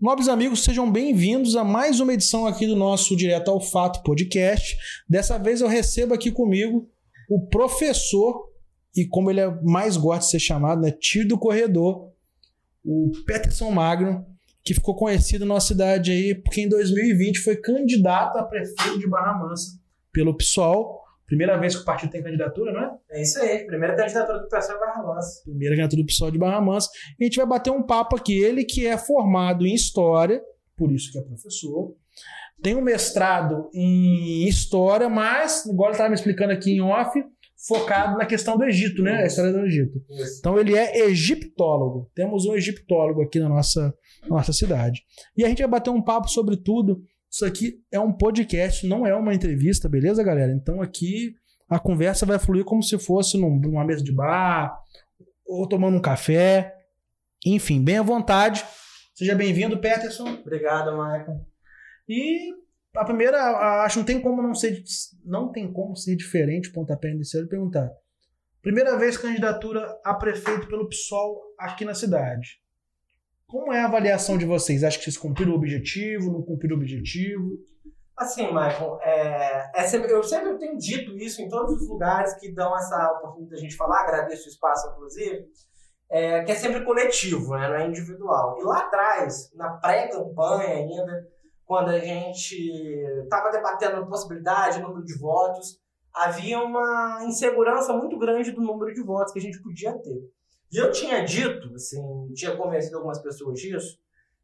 Nobres amigos, sejam bem-vindos a mais uma edição aqui do nosso Direto ao Fato podcast. Dessa vez eu recebo aqui comigo o professor, e como ele é mais gosta de ser chamado, né, tio do corredor, o Peterson Magno, que ficou conhecido na nossa cidade aí, porque em 2020 foi candidato a prefeito de Barra Mansa pelo PSOL. Primeira vez que o partido tem candidatura, não é? É isso aí, primeira candidatura do PSOL de Barra Mansa. Primeira candidatura do PSOL de Barra Mansa. E a gente vai bater um papo aqui. Ele que é formado em História, por isso que é professor, tem um mestrado em História, mas, igual ele estava me explicando aqui em off, focado na questão do Egito, né? A história do Egito. Isso. Então ele é egiptólogo. Temos um egiptólogo aqui na nossa, na nossa cidade. E a gente vai bater um papo sobre tudo. Isso aqui é um podcast, não é uma entrevista, beleza, galera? Então aqui a conversa vai fluir como se fosse num- numa mesa de bar ou tomando um café. Enfim, bem à vontade. Seja bem-vindo, Peterson. Obrigado, Michael. E a primeira, acho que não tem como não ser, não tem como ser diferente, pontapé inicial, e perguntar. Primeira vez candidatura a prefeito pelo PSOL aqui na cidade. Como é a avaliação de vocês? Acho que vocês cumpriram o objetivo, não cumpriram o objetivo? Assim, Michael, é, é eu sempre tenho dito isso em todos os lugares que dão essa oportunidade da gente falar, agradeço o espaço, inclusive, é, que é sempre coletivo, né, não é individual. E lá atrás, na pré-campanha ainda, quando a gente estava debatendo a possibilidade, número de votos, havia uma insegurança muito grande do número de votos que a gente podia ter. E eu tinha dito, assim, tinha convencido algumas pessoas disso,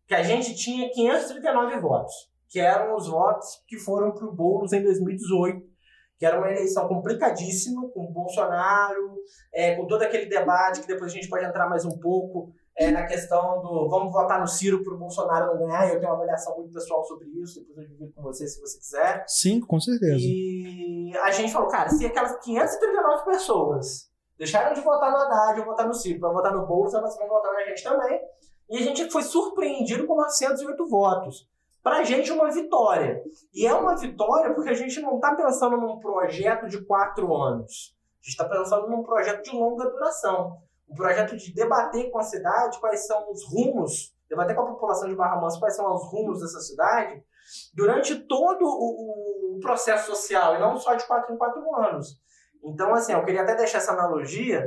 que a gente tinha 539 votos, que eram os votos que foram para o Boulos em 2018, que era uma eleição complicadíssima, com o Bolsonaro, é, com todo aquele debate, que depois a gente pode entrar mais um pouco é, na questão do vamos votar no Ciro para o Bolsonaro não ganhar, eu tenho uma avaliação muito pessoal sobre isso, depois eu divido com você se você quiser. Sim, com certeza. E a gente falou, cara, se aquelas 539 pessoas deixaram de votar no Haddad ou votar no Ciro para votar no Bolsa, elas vão votar na gente também. E a gente foi surpreendido com 908 votos. Pra gente, uma vitória. E é uma vitória porque a gente não tá pensando num projeto de quatro anos. A gente tá pensando num projeto de longa duração. Um projeto de debater com a cidade quais são os rumos, debater com a população de Barra Mansa quais são os rumos dessa cidade durante todo o, o processo social, e não só de quatro em quatro anos. Então, assim, eu queria até deixar essa analogia.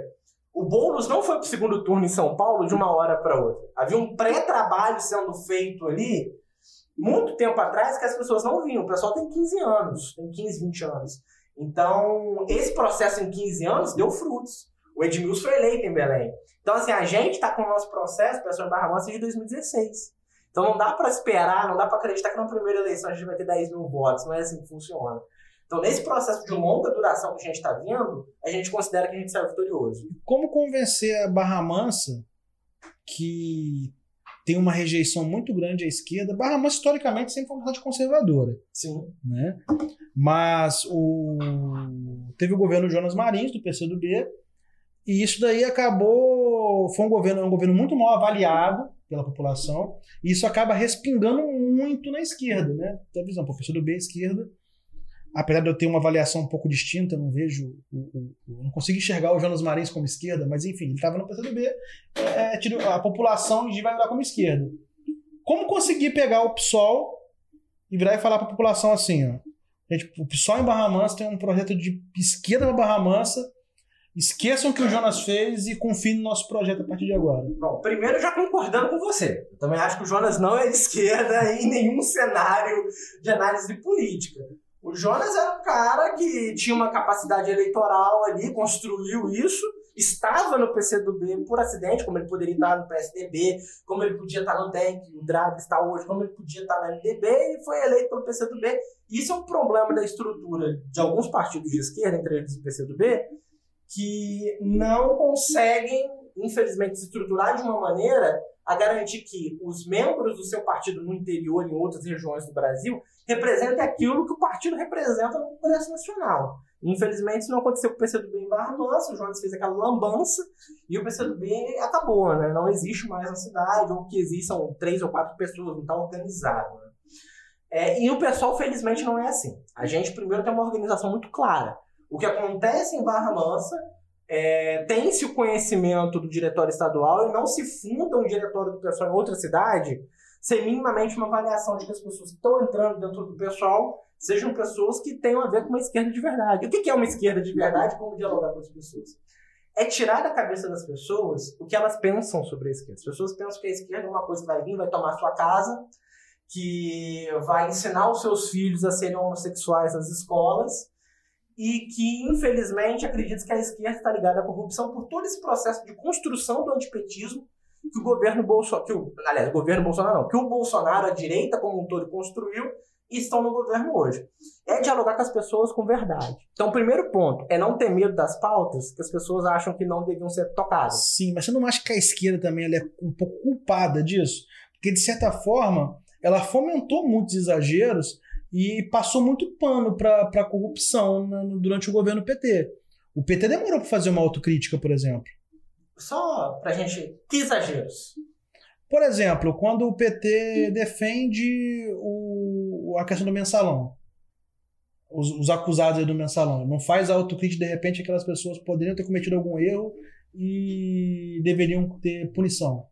O Boulos não foi para o segundo turno em São Paulo de uma hora para outra. Havia um pré-trabalho sendo feito ali muito tempo atrás que as pessoas não viam. O pessoal tem 15 anos, tem 15, 20 anos. Então, esse processo em 15 anos deu frutos. O Edmilson foi eleito em Belém. Então, assim, a gente está com o nosso processo, pessoal Barra Mansa, de 2016. Então, não dá para esperar, não dá para acreditar que na primeira eleição a gente vai ter 10 mil votos. Não é assim que funciona. Então, nesse processo de longa duração que a gente está vendo, a gente considera que a gente saiu vitorioso. Como convencer a Barra Mansa, que tem uma rejeição muito grande à esquerda? Barra Mansa, historicamente, sempre foi uma cidade conservadora. Sim. né? Mas o teve o governo Jonas Marins do PCdoB e isso daí acabou foi um governo um governo muito mal avaliado pela população e isso acaba respingando muito na esquerda, né? Da visão, pô, o PCdoB é esquerda. Apesar de eu ter uma avaliação um pouco distinta, eu não vejo, o, não consigo enxergar o Jonas Marins como esquerda, mas enfim, ele estava no PCdoB, é, tirou- a população vai olhar como esquerda. Como conseguir pegar o PSOL e virar e falar para a população assim, ó, Gente, o PSOL em Barra Mansa tem um projeto de esquerda para Barra Mansa. Esqueçam o que o Jonas fez e confiem no nosso projeto a partir de agora. Bom, primeiro já concordando com você. Eu também acho que o Jonas não é de esquerda em nenhum cenário de análise política. O Jonas era um cara que tinha uma capacidade eleitoral ali, construiu isso, estava no PCdoB por acidente, como ele poderia estar no PSDB, como ele podia estar no que o Drag está hoje, como ele podia estar no MDB e foi eleito pelo PCdoB. Isso é um problema da estrutura de alguns partidos de esquerda, entre eles o PCdoB, que não conseguem, infelizmente, se estruturar de uma maneira a garantir que os membros do seu partido no interior, em outras regiões do Brasil, representem aquilo que o partido representa no Congresso Nacional. Infelizmente, isso não aconteceu com o PCdoB em Barra Mansa, o Jonas fez aquela lambança e o PCdoB acabou, né? Não existe mais na cidade, ou que existe são três ou quatro pessoas, não está organizado. Né? É, e o pessoal, felizmente, não é assim. A gente, primeiro, tem uma organização muito clara. O que acontece em Barra Mansa é, tem-se o conhecimento do diretório estadual e não se funda um diretório do pessoal em outra cidade ser minimamente uma avaliação de que as pessoas que estão entrando dentro do pessoal sejam pessoas que tenham a ver com uma esquerda de verdade. O que é uma esquerda de verdade? Como dialogar com as pessoas? É tirar da cabeça das pessoas o que elas pensam sobre a esquerda. As pessoas pensam que a esquerda é uma coisa que vai vir, vai tomar sua casa, que vai ensinar os seus filhos a serem homossexuais nas escolas e que, infelizmente, acredita que a esquerda está ligada à corrupção por todo esse processo de construção do antipetismo que o governo Bolsonaro, que o, aliás, o governo Bolsonaro não, que o Bolsonaro, a direita como um todo, construiu e estão no governo hoje. É dialogar com as pessoas com verdade. Então, o primeiro ponto é não ter medo das pautas que as pessoas acham que não deviam ser tocadas. Sim, mas você não acha que a esquerda também é um pouco culpada disso? Porque, de certa forma, ela fomentou muitos exageros e passou muito pano para a corrupção durante o governo PT. O PT demorou para fazer uma autocrítica, por exemplo. Só para gente. Que exageros? Por exemplo, quando o PT defende o, a questão do mensalão, os, os acusados do mensalão, não faz autocrítica, de repente aquelas pessoas poderiam ter cometido algum erro e deveriam ter punição.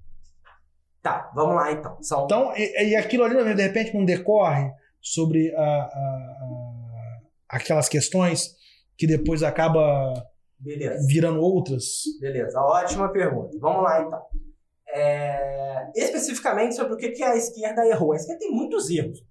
Tá, vamos lá então. São... Então, e, e aquilo ali, de repente, não decorre sobre a, a, a, aquelas questões que depois acaba Beleza. virando outras? Beleza, ótima pergunta. Vamos lá então. É... Especificamente sobre o que a esquerda errou. A esquerda tem muitos erros.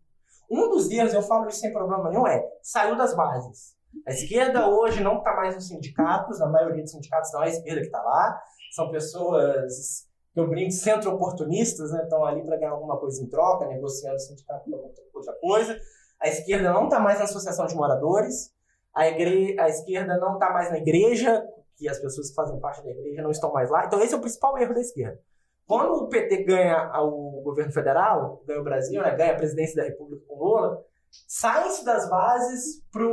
Um dos erros, eu falo isso sem problema nenhum, é saiu das bases. A esquerda hoje não está mais nos sindicatos, a maioria dos sindicatos não é a esquerda que está lá. São pessoas eu brinco, centro-oportunistas, né, estão ali para ganhar alguma coisa em troca, negociando o sindicato para outra coisa. A esquerda não está mais na associação de moradores, a, igre... a esquerda não está mais na igreja, que as pessoas que fazem parte da igreja não estão mais lá. Então, esse é o principal erro da esquerda. Quando o PT ganha o governo federal, ganha o Brasil, né, ganha a presidência da República com Lula, saem-se das bases para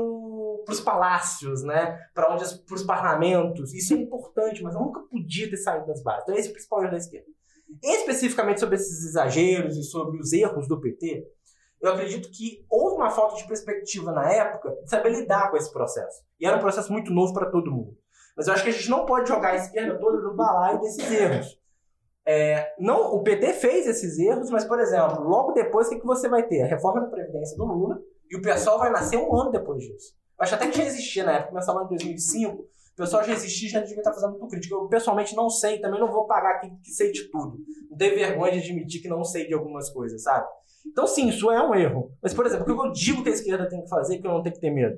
os palácios, né? Para onde para os parlamentos. Isso é importante, mas nunca podia ter saído das bases. Então esse é o principal erro da esquerda. Especificamente sobre esses exageros e sobre os erros do PT, eu acredito que houve uma falta de perspectiva na época de saber lidar com esse processo. E era um processo muito novo para todo mundo. Mas eu acho que a gente não pode jogar a esquerda toda no balaio desses erros. É, não, o PT fez esses erros, mas, por exemplo, logo depois, o que, que você vai ter? A reforma da Previdência do Lula, e o pessoal vai nascer um ano depois disso. Acho até que já existia na época, começava lá em 2005, o pessoal já existia já devia estar fazendo muito crítica. Eu pessoalmente não sei, também não vou pagar aqui que sei de tudo. Não tenho vergonha de admitir que não sei de algumas coisas, sabe? Então, sim, isso é um erro. Mas, por exemplo, o que eu digo que a esquerda tem que fazer que eu não tenho que ter medo?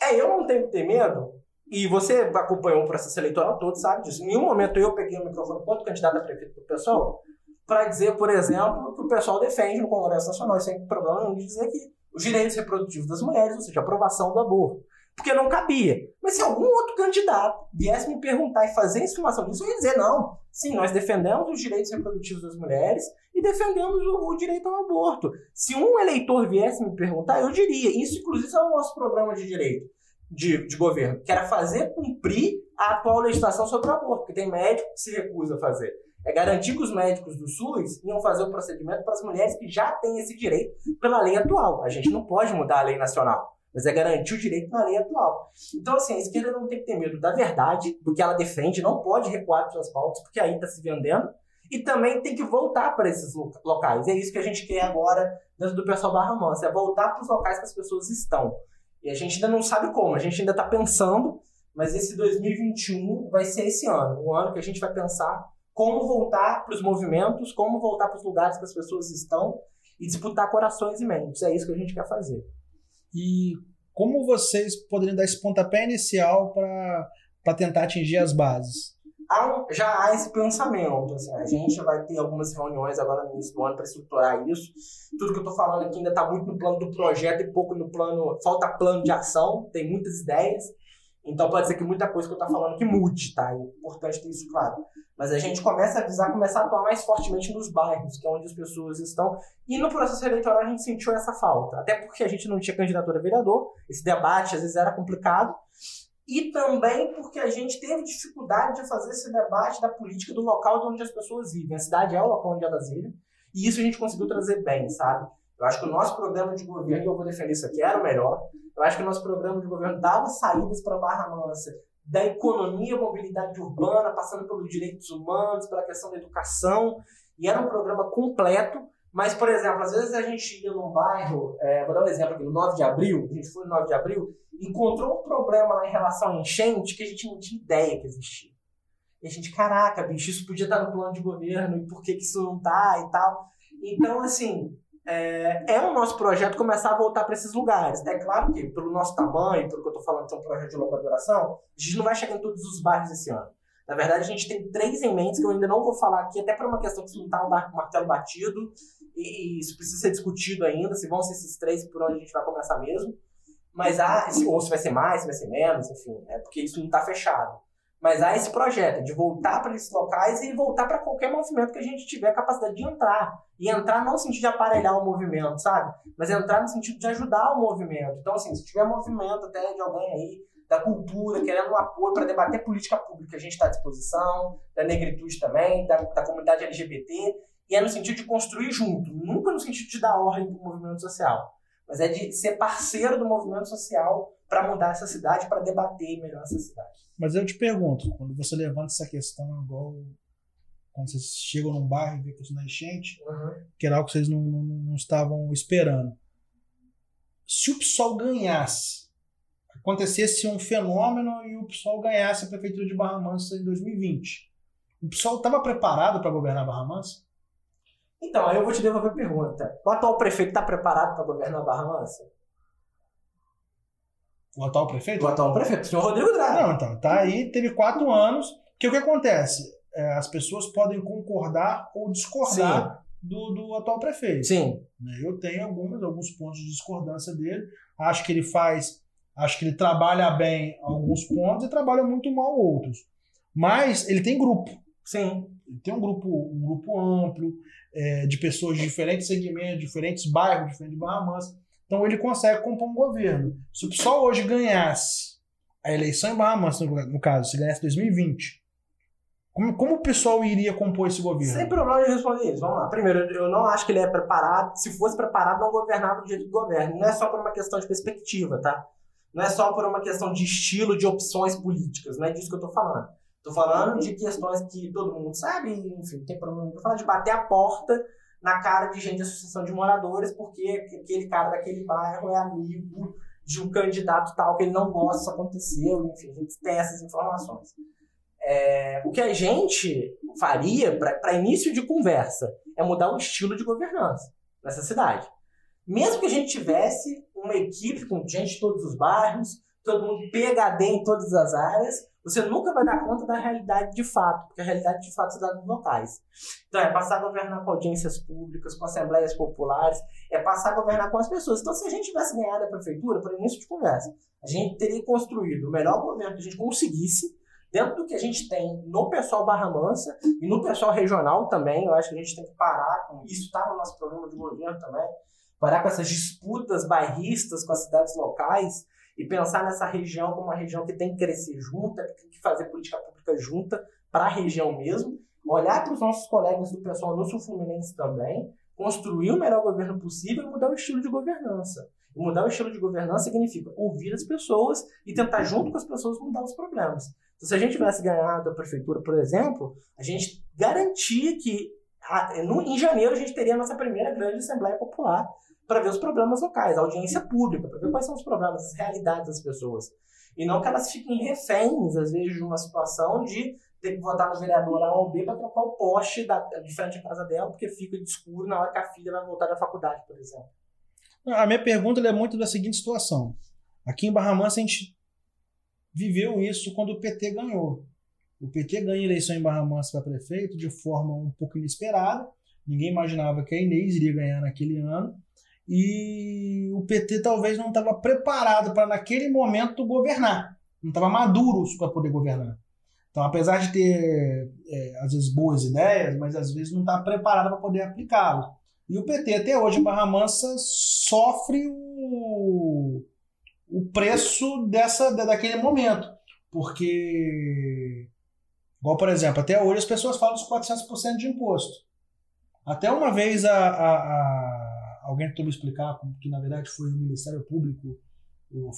É, eu não tenho que ter medo e você acompanhou o processo eleitoral todo, sabe disso. Em nenhum momento eu peguei o microfone quanto candidato a prefeito do pessoal para dizer, por exemplo, que o pessoal defende no Congresso Nacional, sem problema nenhum de dizer que os direitos reprodutivos das mulheres, ou seja, a aprovação do aborto. Porque não cabia. Mas se algum outro candidato viesse me perguntar e fazer informação disso, eu ia dizer, não, sim, nós defendemos os direitos reprodutivos das mulheres e defendemos o, o direito ao aborto. Se um eleitor viesse me perguntar, eu diria. Isso, inclusive, é o nosso programa de direito de, de governo, que era fazer cumprir a atual legislação sobre o aborto, porque tem médico que se recusa a fazer. É garantir que os médicos do SUS iam fazer o procedimento para as mulheres que já têm esse direito pela lei atual. A gente não pode mudar a lei nacional, mas é garantir o direito na lei atual. Então, assim, a esquerda não tem que ter medo da verdade, do que ela defende, não pode recuar suas pautas, porque aí está se vendendo. E também tem que voltar para esses locais. É isso que a gente quer agora dentro do pessoal Barra Mansa, é voltar para os locais que as pessoas estão. E a gente ainda não sabe como, a gente ainda está pensando, mas esse 2021 vai ser esse ano, o ano que a gente vai pensar como voltar para os movimentos, como voltar para os lugares que as pessoas estão e disputar corações e mentes. É isso que a gente quer fazer. E como vocês poderiam dar esse pontapé inicial para tentar atingir as bases? há, já há esse pensamento. Assim, a gente vai ter algumas reuniões agora no início do ano para estruturar isso. Tudo que eu estou falando aqui ainda está muito no plano do projeto e pouco no plano. Falta plano de ação, tem muitas ideias. Então pode ser que muita coisa que eu estou falando que mude, tá? É importante ter isso claro. Mas a gente começa a avisar, começar a atuar mais fortemente nos bairros, que é onde as pessoas estão. E no processo eleitoral a gente sentiu essa falta. Até porque a gente não tinha candidatura a vereador, esse debate às vezes era complicado e também porque a gente teve dificuldade de fazer esse debate da política do local onde as pessoas vivem. A cidade é o local onde elas vivem, e isso a gente conseguiu trazer bem, sabe? Eu acho que o nosso programa de governo, eu vou defender isso aqui, era o melhor. Eu acho que o nosso programa de governo dava saídas para Barra Mansa, da economia, mobilidade urbana, passando pelos direitos humanos, pela questão da educação, e era um programa completo Mas, por exemplo, às vezes a gente ia num bairro, é, vou dar um exemplo aqui, no 9 de abril, a gente foi no 9 de abril, encontrou um problema lá em relação à enchente que a gente não tinha ideia que existia. E a gente, caraca, bicho, isso podia estar no plano de governo, e por que, que isso não tá e tal. Então, assim, é, é o nosso projeto começar a voltar para esses lugares. É claro que, pelo nosso tamanho, pelo que eu estou falando que é um projeto de longa duração, a gente não vai chegar em todos os bairros esse ano. Na verdade, a gente tem três em mente que eu ainda não vou falar aqui, até por uma questão que não está um martelo batido, e isso precisa ser discutido ainda, se vão ser esses três por onde a gente vai começar mesmo. Mas há, ou se vai ser mais, se vai ser menos, enfim, é porque isso não está fechado. Mas há esse projeto de voltar para esses locais e voltar para qualquer movimento que a gente tiver a capacidade de entrar. E entrar não no sentido de aparelhar o movimento, sabe? Mas entrar no sentido de ajudar o movimento. Então, assim, se tiver movimento até de alguém aí da cultura, querendo um apoio para debater política pública, a gente está à disposição, da negritude também, da, da comunidade LGBT, e é no sentido de construir junto, nunca no sentido de dar ordem para o movimento social, mas é de ser parceiro do movimento social para mudar essa cidade, para debater melhor essa cidade. Mas eu te pergunto, quando você levanta essa questão, igual quando vocês chegam num bairro e vê que isso não é enchente, uhum. que era algo que vocês não, não, não estavam esperando. Se o PSOL ganhasse, acontecesse um fenômeno e o PSOL ganhasse a prefeitura de Barra Mansa em 2020, o PSOL estava preparado para governar Barra Mansa? Então, aí eu vou te devolver a pergunta. O atual prefeito está preparado para governar Barra Mansa? O atual prefeito? O atual prefeito, o senhor Rodrigo Drago. Não, então, tá aí, teve quatro anos. Que o que acontece? É, as pessoas podem concordar ou discordar do, do atual prefeito. Sim. Né, eu tenho alguns, alguns pontos de discordância dele. Acho que ele faz, acho que ele trabalha bem alguns pontos e trabalha muito mal outros. Mas ele tem grupo. Sim. Ele tem um grupo, um grupo amplo é, de pessoas de diferentes segmentos, diferentes bairros, diferentes Barra Mansa. Então ele consegue compor um governo. Se o PSOL hoje ganhasse a eleição em Barra Mansa, no caso, se ganhasse 2020, como, como o pessoal iria compor esse governo? Sem problema de responder isso. Vamos lá. Primeiro, eu não acho que ele é preparado. Se fosse preparado, não governava do jeito que governa. Não é só por uma questão de perspectiva, tá? Não é só por uma questão de estilo, de opções políticas. Não é disso que eu tô falando. Tô falando de questões que todo mundo sabe, enfim, tem problema. Tô falando de bater a porta na cara de gente de associação de moradores, porque aquele cara daquele bairro é amigo de um candidato tal que ele não gosta, isso aconteceu, enfim, a gente tem essas informações. É, o que a gente faria para início de conversa é mudar o estilo de governança nessa cidade. Mesmo que a gente tivesse uma equipe com gente de todos os bairros, todo mundo PHD em todas as áreas, você nunca vai dar conta da realidade de fato, porque a realidade de fato se dá locais. Então, é passar a governar com audiências públicas, com assembleias populares, é passar a governar com as pessoas. Então, se a gente tivesse ganhado a prefeitura, por início de conversa, a gente teria construído o melhor governo que a gente conseguisse, dentro do que a gente tem no pessoal Barra Mansa e no pessoal regional também. Eu acho que a gente tem que parar com isso, está no nosso programa de governo também, parar com essas disputas bairristas com as cidades locais e pensar nessa região como uma região que tem que crescer junta, que tem que fazer política pública junta para a região mesmo, olhar para os nossos colegas do pessoal no Sul Fluminense também, construir o melhor governo possível e mudar o estilo de governança. E mudar o estilo de governança significa ouvir as pessoas e tentar, junto com as pessoas, mudar os problemas. Então, se a gente tivesse ganhado a prefeitura, por exemplo, a gente garantia que em janeiro a gente teria a nossa primeira grande Assembleia Popular para ver os problemas locais, audiência pública, para ver quais são os problemas, as realidades das pessoas. E não que elas fiquem reféns, às vezes, de uma situação de ter que votar no vereador A ou B para trocar o poste da, de frente à casa dela, porque fica de escuro na hora que a filha vai voltar da faculdade, por exemplo. A minha pergunta é muito da seguinte situação. Aqui em Barra Mansa a gente viveu isso quando o PT ganhou. O PT ganha eleição em Barra Mansa para prefeito de forma um pouco inesperada. Ninguém imaginava que a Inês iria ganhar naquele ano e o PT talvez não estava preparado para naquele momento governar, não estava maduro para poder governar. Então, apesar de ter é, às vezes boas ideias, mas às vezes não está preparado para poder aplicá-las. E o PT até hoje em Barra Mansa sofre o, o preço dessa daquele momento, porque igual por exemplo, até hoje as pessoas falam dos 400% de imposto. Até uma vez a, a, a alguém tentou me explicar que na verdade foi o Ministério Público,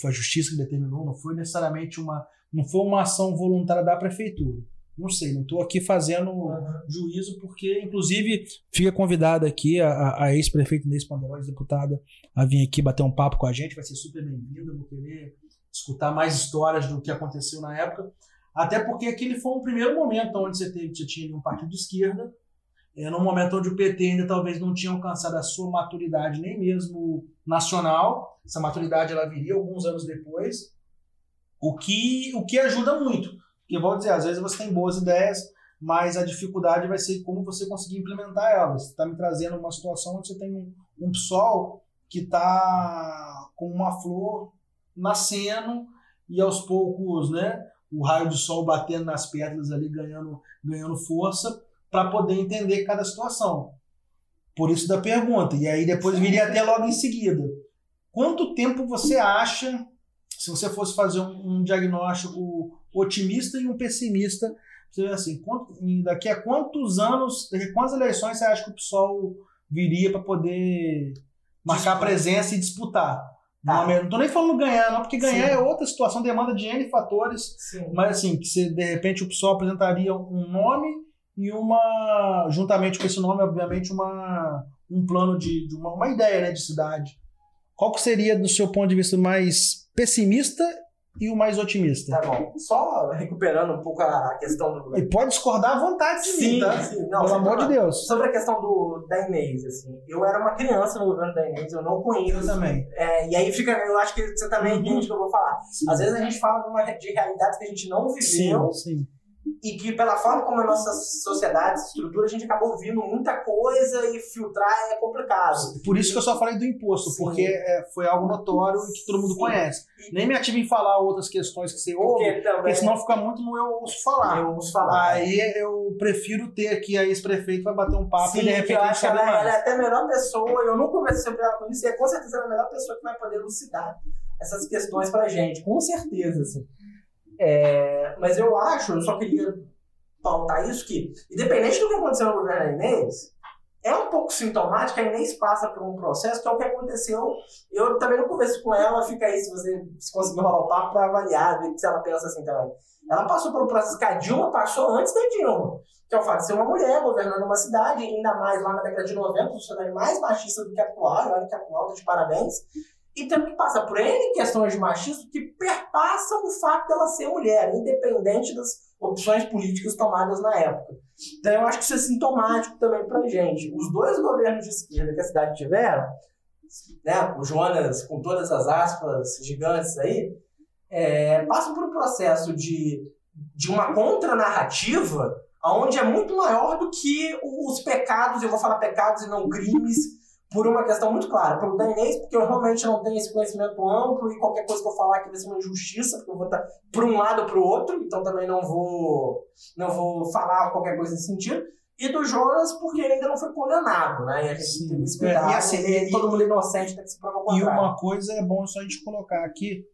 foi a Justiça que determinou, não foi necessariamente uma, não foi uma ação voluntária da prefeitura. Não sei, não estou aqui fazendo juízo, porque, inclusive, fica convidada aqui a, a ex-prefeita Inês Panderóis, deputada, a vir aqui bater um papo com a gente, vai ser super bem-vinda, vou querer escutar mais histórias do que aconteceu na época. Até porque aquele foi um primeiro momento onde você, teve, você tinha um partido de esquerda, é, num momento onde o PT ainda talvez não tinha alcançado a sua maturidade nem mesmo nacional. Essa maturidade ela viria alguns anos depois, o que, o que ajuda muito. Porque, vou dizer, às vezes você tem boas ideias, mas a dificuldade vai ser como você conseguir implementar elas. Está me trazendo uma situação onde você tem um, um PSOL que está com uma flor nascendo e aos poucos, né, o raio do sol batendo nas pedras ali, ganhando, ganhando força, para poder entender cada situação. Por isso da pergunta. E aí depois viria até logo em seguida. Quanto tempo você acha, se você fosse fazer um, um diagnóstico otimista e um pessimista, você assim, quanto, daqui a quantos anos, daqui a quantas eleições você acha que o PSOL viria para poder marcar presença e disputar? Tá. Não, tô nem falando ganhar, não, porque ganhar Sim. é outra situação, demanda de N fatores. Sim. Mas assim, que você, de repente o PSOL apresentaria um nome e uma. juntamente com esse nome, obviamente, uma, um plano de, de uma, uma ideia né, de cidade. Qual que seria, do seu ponto de vista, mais pessimista e o mais otimista. Tá bom. Só recuperando um pouco a questão do. E pode discordar à vontade de sim, mim, tá? Sim, não, Pelo amor de Deus. Sobre a questão do, da Inês, assim. Eu era uma criança no governo da Inês, eu não conheço. Eu também. É, e aí fica. Eu acho que você também uhum. entende o que eu vou falar. Sim. Às vezes a gente fala de, uma, de realidades que a gente não viveu. Sim, sim e que pela forma como a nossa sociedade se estrutura, a gente acaba ouvindo muita coisa e filtrar é complicado. Por isso que eu só falei do imposto, Sim. porque é, foi algo notório e que todo mundo Sim. conhece. E... Nem me ative em falar outras questões que você ouve, porque, também... porque senão fica muito no eu ouço falar. Eu ouço falar. Aí é. eu prefiro ter aqui a ex-prefeito vai bater um papo Sim, e de repente eu acho ela, ela, é até a melhor pessoa, eu não conversei sobre ela com isso, e é com certeza ela é a melhor pessoa que vai poder elucidar essas questões pra gente, com certeza, assim. É, mas eu acho, eu só queria pautar isso que, independente do que aconteceu no governo da Inês, é um pouco sintomático, a Inês passa por um processo que é o que aconteceu. Eu também não converso com ela, fica aí se você se conseguir rolar o papo para avaliar, ver se ela pensa assim também. Ela passou por um processo que a Dilma passou antes da Dilma, que é o fato de ser uma mulher governando uma cidade, ainda mais lá na década de 90, uma sociedade mais machista do que a atual, olha que a atual tá de parabéns, e que passar por N questões de machismo que perpassam o fato dela ser mulher, independente das opções políticas tomadas na época. Então eu acho que isso é sintomático também pra gente. Os dois governos de esquerda que a cidade tiveram, né, o Jonas com todas as aspas gigantes aí, é, passam por um processo de, de uma contranarrativa onde é muito maior do que os pecados, eu vou falar pecados e não crimes, por uma questão muito clara. Pelo Dainês, porque eu realmente não tenho esse conhecimento amplo e qualquer coisa que eu falar aqui vai ser uma injustiça, porque eu vou estar para um lado ou para o outro, então também não vou, não vou falar qualquer coisa nesse sentido. E do Jonas, porque ele ainda não foi condenado, né? E a gente Sim. tem que esperar. É, e assim, e, todo mundo inocente tem que se provar E uma coisa é bom só a gente colocar aqui,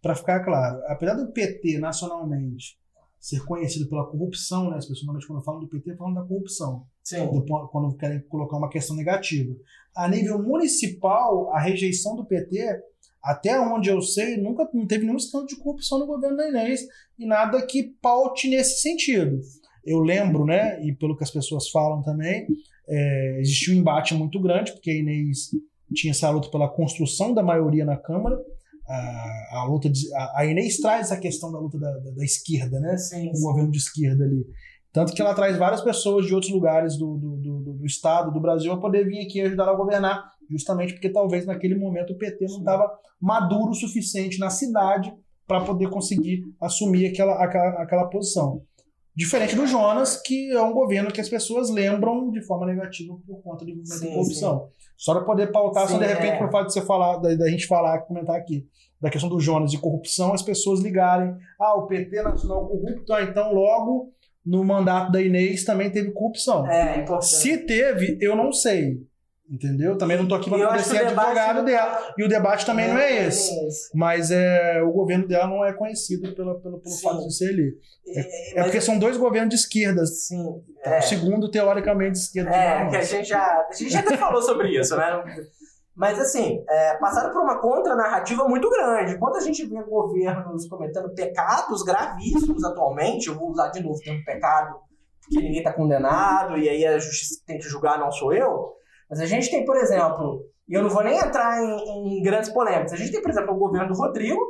para ficar claro: apesar do PT nacionalmente ser conhecido pela corrupção, né? As pessoas normalmente quando falam do PT falam da corrupção. Do, quando querem colocar uma questão negativa. A nível municipal, a rejeição do PT, até onde eu sei, nunca não teve nenhum escândalo de corrupção no governo da Inês e nada que paute nesse sentido. Eu lembro, né, e pelo que as pessoas falam também, é, existiu um embate muito grande, porque a Inês tinha essa luta pela construção da maioria na Câmara, a, a luta de, a, a, Inês traz essa questão da luta da, da, da esquerda, né? Sim, o governo de esquerda ali. Tanto que ela traz várias pessoas de outros lugares do, do, do, do estado, do Brasil, a poder vir aqui ajudar a governar, justamente porque talvez naquele momento o PT não estava maduro o suficiente na cidade para poder conseguir assumir aquela, aquela, aquela posição. Diferente do Jonas, que é um governo que as pessoas lembram de forma negativa por conta do movimento sim, de corrupção. Sim. Só para poder pautar, sim, só de repente, é. por fato de você falar, da, da, gente falar, comentar aqui, da questão do Jonas e corrupção, as pessoas ligarem, ah, o PT nacional corrupto, ah, então logo no mandato da Inês também teve corrupção. É, importante. Se teve, eu não sei. Entendeu? Também não estou aqui para poder ser advogado dela. E o debate também não, não é, é esse. Mas é, o governo dela não é conhecido pela, pelo, pelo fato de ser ali. É, é porque são dois governos de esquerda. Sim. É. O segundo, teoricamente, de esquerda. É, que a gente já. A gente já até falou sobre isso, né? Mas, assim, é, passaram por uma contranarrativa muito grande. Quando a gente vê governos cometendo pecados gravíssimos atualmente, eu vou usar de novo o termo pecado, porque ninguém está condenado, e aí a justiça tem que julgar, não sou eu. Mas a gente tem, por exemplo, e eu não vou nem entrar em, em grandes polêmicas, a gente tem, por exemplo, o governo do Rodrigo,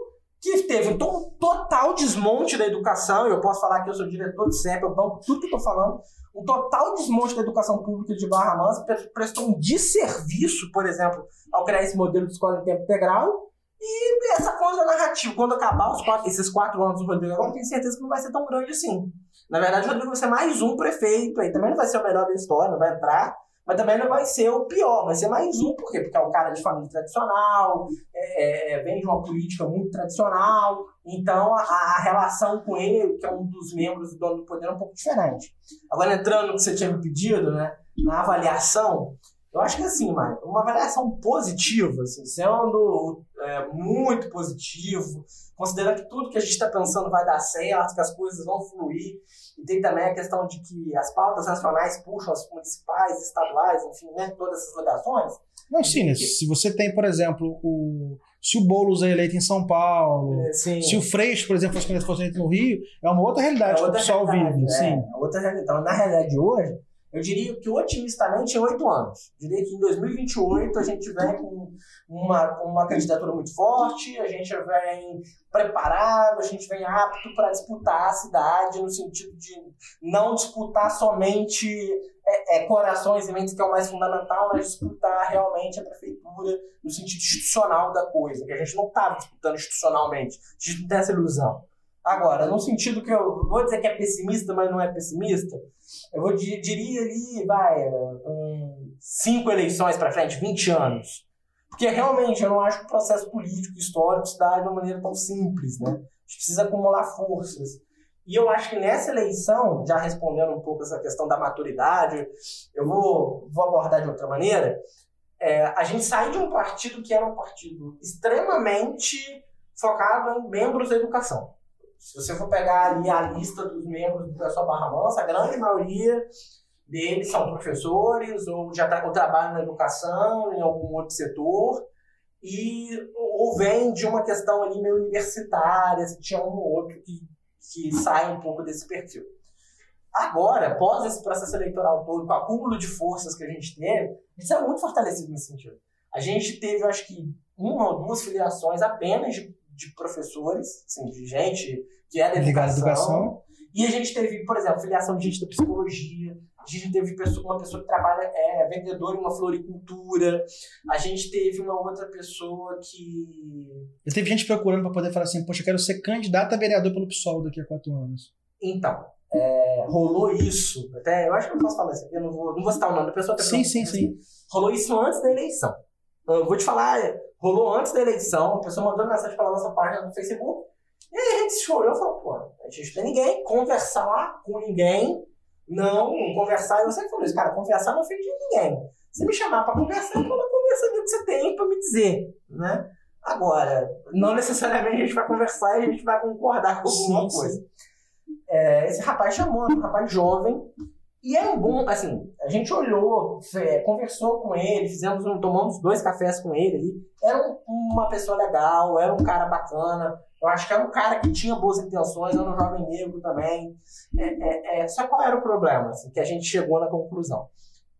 que teve um total desmonte da educação, eu posso falar que eu sou diretor do CEP, eu banco tudo que eu estou falando, um total desmonte da educação pública de Barra Mansa, prestou um desserviço, por exemplo, ao criar esse modelo de escola em tempo integral, e essa coisa narrativa, quando acabar quatro, esses quatro anos do Rodrigo, agora tenho certeza que não vai ser tão grande assim. Na verdade, o Rodrigo vai ser mais um prefeito, aí também não vai ser o melhor da história, não vai entrar, mas também não vai ser o pior, vai ser mais um, por quê? Porque é um cara de família tradicional, é, é, vem de uma política muito tradicional, então a, a, relação com ele, que é um dos membros do dono do poder, é um pouco diferente. Agora, entrando no que você tinha me pedido, né, na avaliação, eu acho que assim, Mário, uma avaliação positiva, assim, sendo é, muito positivo, considerando que tudo que a gente está pensando vai dar certo, que as coisas vão fluir, e tem também a questão de que as pautas nacionais puxam as municipais, estaduais, enfim, né, todas essas ligações. Não, sim, né? se você tem, por exemplo, o, se o Boulos é eleito em São Paulo, é, se o Freixo, por exemplo, fosse eleito no Rio, é uma outra realidade é outra que o pessoal vive. É, sim. É outra realidade. Então, na realidade hoje, eu diria que otimistamente em oito anos. Eu diria que em 2028 a gente vem com uma, uma candidatura muito forte, a gente vem preparado, a gente vem apto para disputar a cidade, no sentido de não disputar somente é, é, corações e mentes, que é o mais fundamental, mas disputar realmente a prefeitura no sentido institucional da coisa, que a gente não estava disputando institucionalmente, a gente não tem essa ilusão. Agora, no sentido que eu vou dizer que é pessimista, mas não é pessimista, eu vou, diria ali, vai, um, cinco eleições para frente, 20 anos. Porque realmente eu não acho que o processo político histórico se dá de uma maneira tão simples, né? A gente precisa acumular forças. E eu acho que nessa eleição, já respondendo um pouco essa questão da maturidade, eu vou, vou abordar de outra maneira. É, a gente sai de um partido que era um partido extremamente focado em membros da educação. Se você for pegar ali a lista dos membros do pessoal Barra Mansa, a grande maioria deles são professores ou já ou trabalham na educação, em algum outro setor, e ou vem de uma questão ali meio universitária, se tinha um ou outro que, que sai um pouco desse perfil. Agora, após esse processo eleitoral todo, com o acúmulo de forças que a gente teve, a gente saiu muito fortalecido nesse sentido. A gente teve, acho que, uma ou duas filiações apenas de de professores, assim, de gente que é da educação. educação. E a gente teve, por exemplo, filiação de gente da psicologia, a gente teve uma pessoa que trabalha, é vendedor em uma floricultura, a gente teve uma outra pessoa que. E teve gente procurando para poder falar assim: Poxa, eu quero ser candidato a vereador pelo PSOL daqui a quatro anos. Então, é, rolou isso. Até, eu acho que eu não posso falar isso aqui, eu não vou, não vou citar o nome da pessoa. Sim, sim, sim. Rolou isso antes da eleição. Eu vou te falar, rolou antes da eleição, a pessoa mandou mensagem pela nossa página do Facebook, e aí a gente se olhou e falou, pô, a gente não tem ninguém, conversar com ninguém, não, conversar, eu sempre falo isso, cara, conversar não é feito de ninguém. Se me chamar para conversar, eu vou conversar o que você tem para me dizer, né? Agora, não necessariamente a gente vai conversar e a gente vai concordar com alguma sim, coisa. Sim. É, esse rapaz chamou, um rapaz jovem, e é um bom, assim, a gente olhou, conversou com ele, fizemos um, tomamos dois cafés com ele ali. Era um, uma pessoa legal, era um cara bacana. Eu acho que era um cara que tinha boas intenções, era um jovem negro também. É, é, é, só qual era o problema, assim, que a gente chegou na conclusão?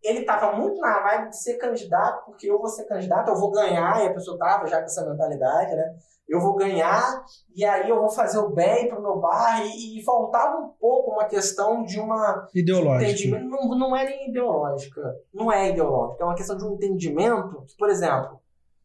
Ele estava muito na vibe de ser candidato, porque eu vou ser candidato, eu vou ganhar, e a pessoa estava já com essa mentalidade, né? Eu vou ganhar e aí eu vou fazer o bem para o meu bairro e, e, faltava um pouco uma questão de uma ideológica. não, não é nem ideológica não é ideológica é uma questão de um entendimento que por exemplo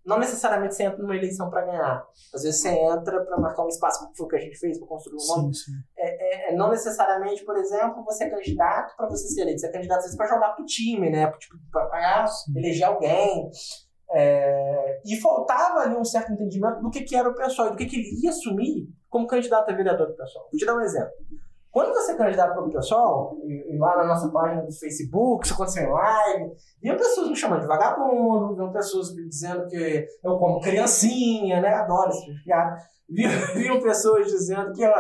não necessariamente você entra numa eleição para ganhar. Às vezes você entra para marcar um espaço que foi o que a gente fez para construir um nome. sim, sim. É, é, é, não necessariamente por exemplo você é candidato para você ser eleito você é candidato às vezes para jogar pro time né? Tipo para eleger alguém é, e faltava ali um certo entendimento do que, que era o pessoal e do que, que ele ia assumir como candidato a vereador do pessoal. Vou te dar um exemplo. Quando você é candidato para o pessoal, e, e, lá na nossa página do Facebook, isso aconteceu em live, viam pessoas me chamando de vagabundo, viam pessoas me dizendo que eu como criancinha, né? Adoro esse tipo piada. Viam, pessoas dizendo que eu,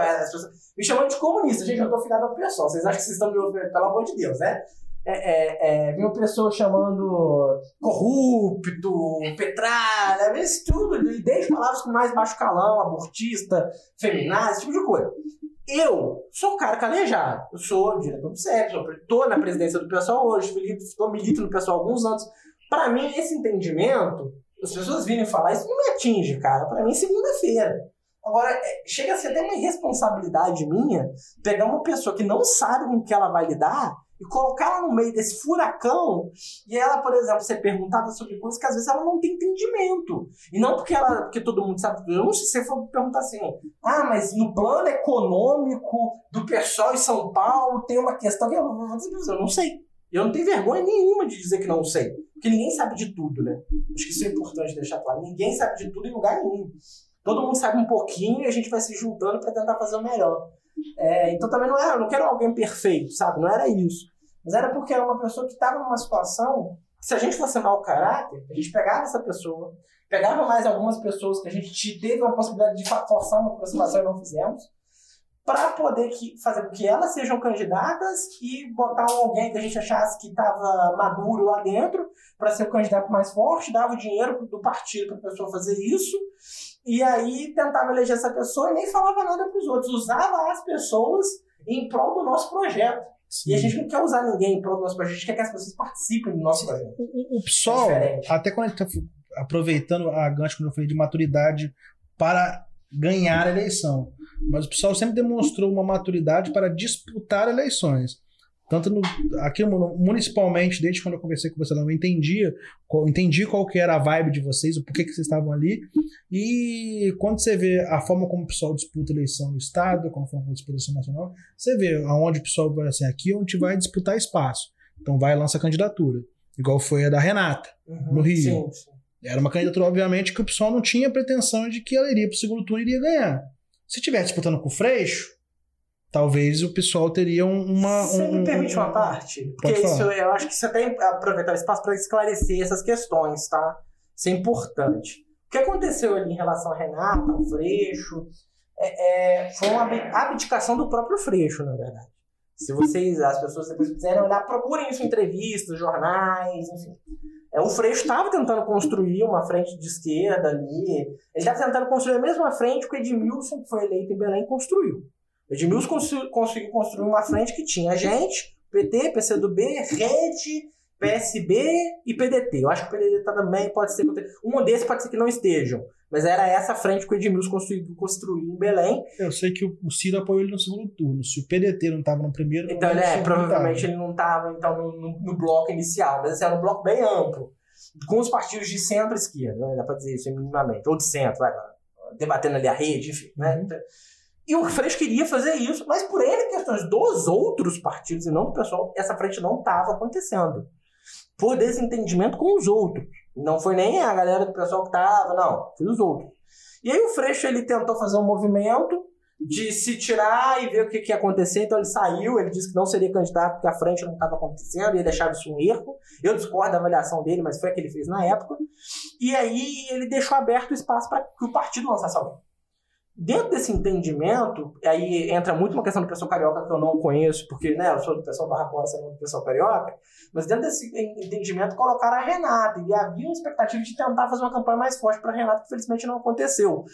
me chamando de comunista. Gente, eu tô filhado ao pessoal. Vocês acham que vocês estão me ouvindo? Pelo amor de Deus, né? É, é, é, uma pessoa chamando corrupto, petralha, isso tudo, desde palavras com mais baixo calão, abortista, feminaz, esse tipo de coisa. Eu sou cara calejado. Eu sou diretor do CEP, estou na presidência do pessoal hoje, estou militando no pessoal há alguns anos. Para mim, esse entendimento, as pessoas virem falar, isso não me atinge, cara. Para mim, segunda-feira. Agora, é, chega a ser até uma irresponsabilidade minha pegar uma pessoa que não sabe com que ela vai lidar e colocar ela no meio desse furacão e ela, por exemplo, ser perguntada sobre coisas que às vezes ela não tem entendimento. E não porque ela, porque todo mundo sabe. Sei se você for perguntar assim, ah, mas no plano econômico do pessoal em São Paulo tem uma questão que eu, eu não sei. Eu não tenho vergonha nenhuma de dizer que não sei. Porque ninguém sabe de tudo, né? Acho que isso é importante deixar claro. Ninguém sabe de tudo em lugar nenhum. Todo mundo sabe um pouquinho e a gente vai se juntando para tentar fazer o melhor. É, então também não era, eu não quero alguém perfeito, sabe? Não era isso. Mas era porque era uma pessoa que estava numa situação se a gente fosse mau caráter, a gente pegava essa pessoa, pegava mais algumas pessoas que a gente teve a possibilidade de forçar uma aproximação e não fizemos, para poder que, fazer com que elas sejam candidatas e botar alguém que a gente achasse que estava maduro lá dentro para ser o candidato mais forte, dava o dinheiro do partido para a pessoa fazer isso, e aí tentava eleger essa pessoa e nem falava nada para os outros, usava as pessoas em prol do nosso projeto. Sim. E a gente não quer usar ninguém em prol do nosso projeto, a gente quer que as pessoas participem do nosso projeto. O, o PSOL, é até quando a gente está aproveitando a gancho que eu falei de maturidade para ganhar a eleição. Mas o pessoal sempre demonstrou uma maturidade para disputar eleições. Tanto no, aqui municipalmente, desde quando eu conversei com você, eu entendia, entendi qual que era a vibe de vocês, o porquê que vocês estavam ali. E quando você vê a forma como o pessoal disputa eleição no estado, como a forma como disputa eleição nacional, você vê aonde o pessoal vai assim, aqui é onde vai disputar espaço. Então vai e lança candidatura. Igual foi a da Renata, uhum, no Rio. Sim, sim. Era uma candidatura, obviamente, que o pessoal não tinha pretensão de que ela iria para o segundo turno e iria ganhar. Se tivesse disputando com o Freixo, talvez o pessoal teria uma. Você um, me permite uma parte? Porque isso, eu acho que você tem que aproveitar o espaço para esclarecer essas questões, tá? Isso é importante. O que aconteceu ali em relação a Renata, ao Freixo, é, é, foi uma abdicação do próprio Freixo, na verdade. Se vocês, as pessoas depois quiserem olhar, procurem isso em entrevistas, jornais, enfim. É, o Freixo estava tentando construir uma frente de esquerda ali. Ele estava tentando construir a mesma frente que o Edmilson, que foi eleito em Belém, construiu. O Edmilson conseguiu construir uma frente que tinha gente, PT, PCdoB, Rede, PSB e PDT. Eu acho que o PDT tá também pode ser. Um desses pode ser que não estejam. Mas era essa frente que o Edmilson conseguiu construir em Belém. Eu sei que o Ciro apoiou ele no segundo turno. Se o PDT não estava no primeiro. Então, ele é, provavelmente ele não estava então, no, no, no, bloco inicial. Mas esse era um bloco bem amplo. Com os partidos de centro-esquerda, né? dá para dizer isso minimamente. Ou de centro, vai, debatendo ali a rede, enfim. Né? Uhum. E o Freixo queria fazer isso, mas por ele questões dos outros partidos e não do pessoal, essa frente não estava acontecendo. Por desentendimento com os outros. Não foi nem a galera do pessoal que estava, não, foi os outros. E aí o Freixo ele tentou fazer um movimento de se tirar e ver o que, que ia acontecer. Então ele saiu, ele disse que não seria candidato porque a frente não estava acontecendo, ia deixar isso um erro. Eu discordo da avaliação dele, mas foi a que ele fez na época. E aí ele deixou aberto o espaço para que o partido lançasse alguém. Dentro desse entendimento, aí entra muito uma questão do pessoal carioca que eu não conheço, porque né, eu sou do pessoal barra você não do pessoal carioca, mas dentro desse entendimento colocaram a Renata, e havia uma expectativa de tentar fazer uma campanha mais forte para a Renata, que felizmente não aconteceu.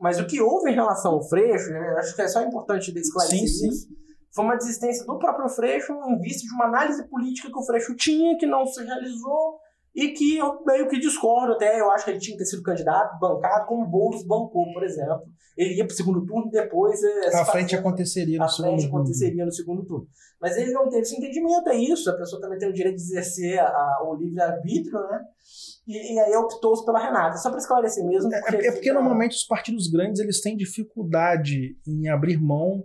Mas o que houve em relação ao Freixo, acho que é só importante esclarecer sim, sim. isso, foi uma desistência do próprio Freixo em vista de uma análise política que o Freixo tinha, que não se realizou, e que eu meio que discordo até, eu acho que ele tinha que ter sido candidato, bancado, como o Boulos bancou, por exemplo. Ele ia para o segundo turno, depois... Eh, a frente aconteceria no segundo frente aconteceria no segundo turno. Mas ele não teve esse entendimento, é isso, a pessoa também tem o direito de exercer a, o livre-arbítrio, né? E, e, aí optou pela Renata, só para esclarecer mesmo. É, porque, é, é porque normalmente os partidos grandes eles têm dificuldade em abrir mão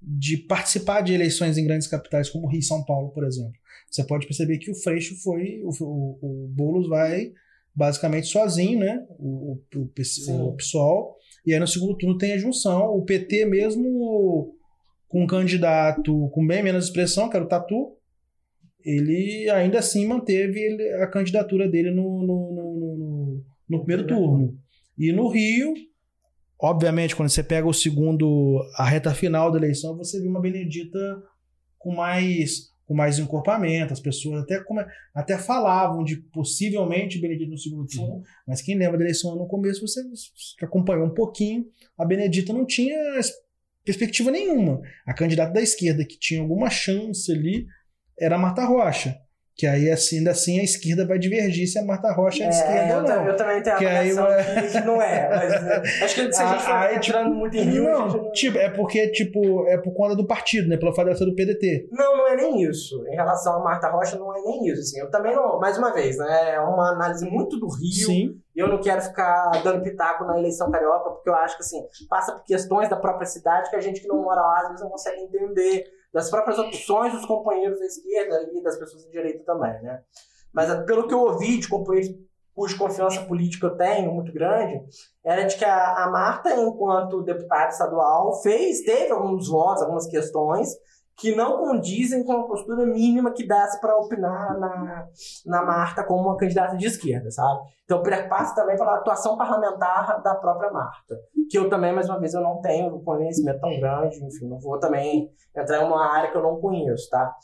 de participar de eleições em grandes capitais como Rio e São Paulo, por exemplo. Você pode perceber que o Freixo foi. O, o, o Boulos vai basicamente sozinho, né? O, o, o, o PSOL. E aí no segundo turno tem a junção. O PT mesmo com um candidato com bem menos expressão, que era o Tatu, ele ainda assim manteve a candidatura dele no, no, no, no, no primeiro turno. E no Rio, obviamente, quando você pega o segundo, a reta final da eleição, você viu uma Benedita com mais com mais encorpamento, as pessoas até, até falavam de possivelmente Benedito no segundo turno. Mas quem lembra da eleição no começo, você, você acompanhou um pouquinho, a Benedita não tinha perspectiva nenhuma. A candidata da esquerda que tinha alguma chance ali era a Marta Rocha. Que aí, assim, ainda assim, a esquerda vai divergir se a Marta Rocha é, é de esquerda ou não. Eu também tenho a que aí, que, não é. Mas, é, acho que se a gente aí, tipo, muito em Rio... Não, não, tipo, é porque, tipo, é por conta do partido, né? Pela federação do PDT. Não, não é nem isso. Em relação a Marta Rocha, não é nem isso. Assim. Eu também não... Mais uma vez, né? É uma análise muito do Rio. Sim. E eu não quero ficar dando pitaco na eleição carioca, porque eu acho que, assim, passa por questões da própria cidade que a gente que não mora lá, às vezes, não consegue entender das próprias opções dos companheiros da esquerda e das pessoas da direita também, né? Mas pelo que eu ouvi de companheiros cuja confiança política eu tenho muito grande, era de que a, a Marta, enquanto deputada estadual, fez, teve alguns votos, algumas questões que não condizem com a postura mínima que desse para opinar na, na Marta como uma candidata de esquerda, sabe? Então, passa também pela atuação parlamentar da própria Marta, que eu também, mais uma vez, eu não tenho conhecimento tão grande, enfim, não vou também entrar em uma área que eu não conheço, tá?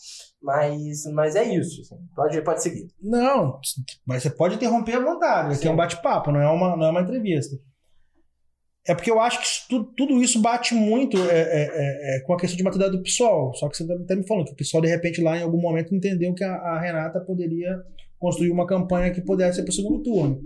Mas, mas é isso, assim. pode, pode seguir. Não, mas você pode interromper à vontade, aqui é um bate-papo, não, é uma, não é uma entrevista. É porque eu acho que tudo, tudo isso bate muito é, é, é, é, com a questão de maturidade do PSOL. Só que você está me falando que o PSOL, de repente, lá em algum momento entendeu que a, a Renata poderia construir uma campanha que pudesse ser para o segundo turno.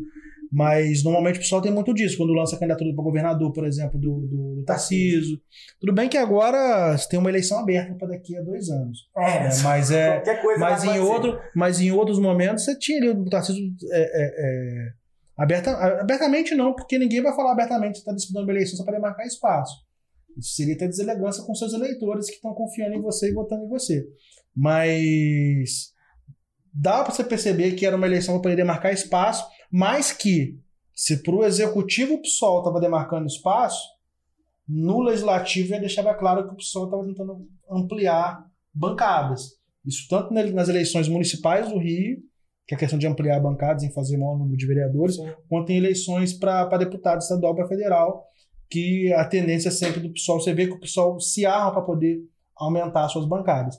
Mas normalmente o pessoal tem muito disso, quando lança candidatura para governador, por exemplo, do, do, do Tarciso. Tudo bem que agora você tem uma eleição aberta para daqui a dois anos. É, é mas é. Mas em, outro, mas em outros momentos você tinha ali o Tarciso é, é, é Aberta, abertamente não, porque ninguém vai falar abertamente que está disputando uma eleição só para demarcar espaço. Isso seria ter deselegância com seus eleitores que estão confiando em você e votando em você. Mas dá para você perceber que era uma eleição para poder demarcar espaço, mas que se para o executivo o PSOL estava demarcando espaço, no legislativo já deixava claro que o PSOL estava tentando ampliar bancadas. Isso tanto nas eleições municipais do Rio, que é a questão de ampliar bancadas em fazer maior número de vereadores, Sim. quanto em eleições para deputado estadual para federal, que a tendência é sempre do pessoal, você vê que o pessoal se arma para poder aumentar suas bancadas.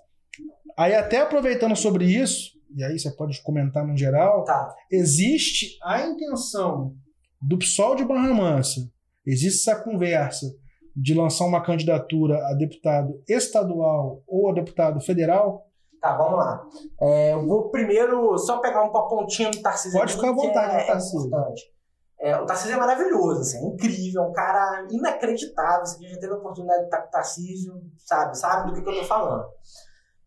Aí até aproveitando sobre isso, e aí você pode comentar no geral, tá. existe a intenção do PSOL de Barra Mansa, existe essa conversa de lançar uma candidatura a deputado estadual ou a deputado federal, Tá, vamos lá. É, eu vou primeiro só pegar um pontinho do Tarcísio. Pode ficar à vontade, é, Tarcísio. É, o Tarcísio é maravilhoso, assim, é incrível, é um cara inacreditável. Assim, gente teve a oportunidade de estar com o Tarcísio, sabe, sabe do que, que eu tô falando.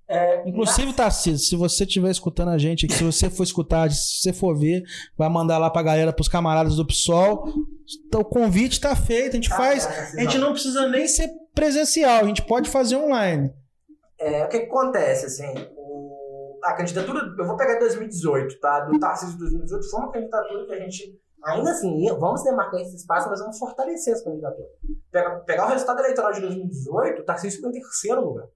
É, Inclusive. Tarcísio, se você estiver escutando a gente, se você for escutar, se você for ver, vai mandar lá pra galera, pros camaradas do PSOL. Então, o convite tá feito, a gente ah, faz. É, a gente não precisa nem ser presencial, a gente pode fazer online. É, o que, que acontece, assim, o, a candidatura, eu vou pegar 2018, tá? Do Tarcísio de 2018, foi uma candidatura que a gente, ainda assim, vamos demarcar esse espaço, mas vamos fortalecer essa candidatura. Pegar, pegar o resultado eleitoral de 2018, o Tarcísio ficou em terceiro lugar.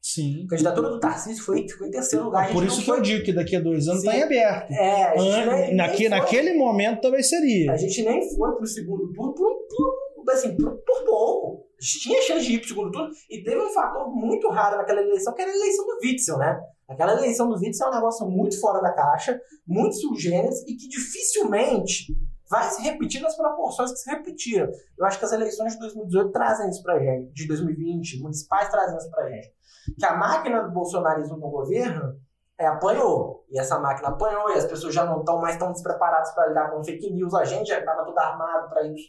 Sim. A candidatura do Tarcísio foi, ficou em terceiro lugar. Por isso que foi... eu digo que daqui a dois anos está em aberto. É, a gente nem, naque, nem naquele momento talvez seria. A gente nem foi pro segundo turno por, por, assim, por, por pouco tinha chance de ir pro segundo turno e teve um fator muito raro naquela eleição, que era a eleição do Witzel, né? Aquela eleição do Witzel é um negócio muito fora da caixa, muito sugêneres e que dificilmente vai se repetir nas proporções que se repetiram. Eu acho que as eleições de 2018 trazem isso pra gente, de 2020, municipais trazem isso pra gente. Que a máquina do bolsonarismo no governo é, apanhou. E essa máquina apanhou e as pessoas já não estão mais tão despreparadas para lidar com fake news, a gente já estava tudo armado para isso.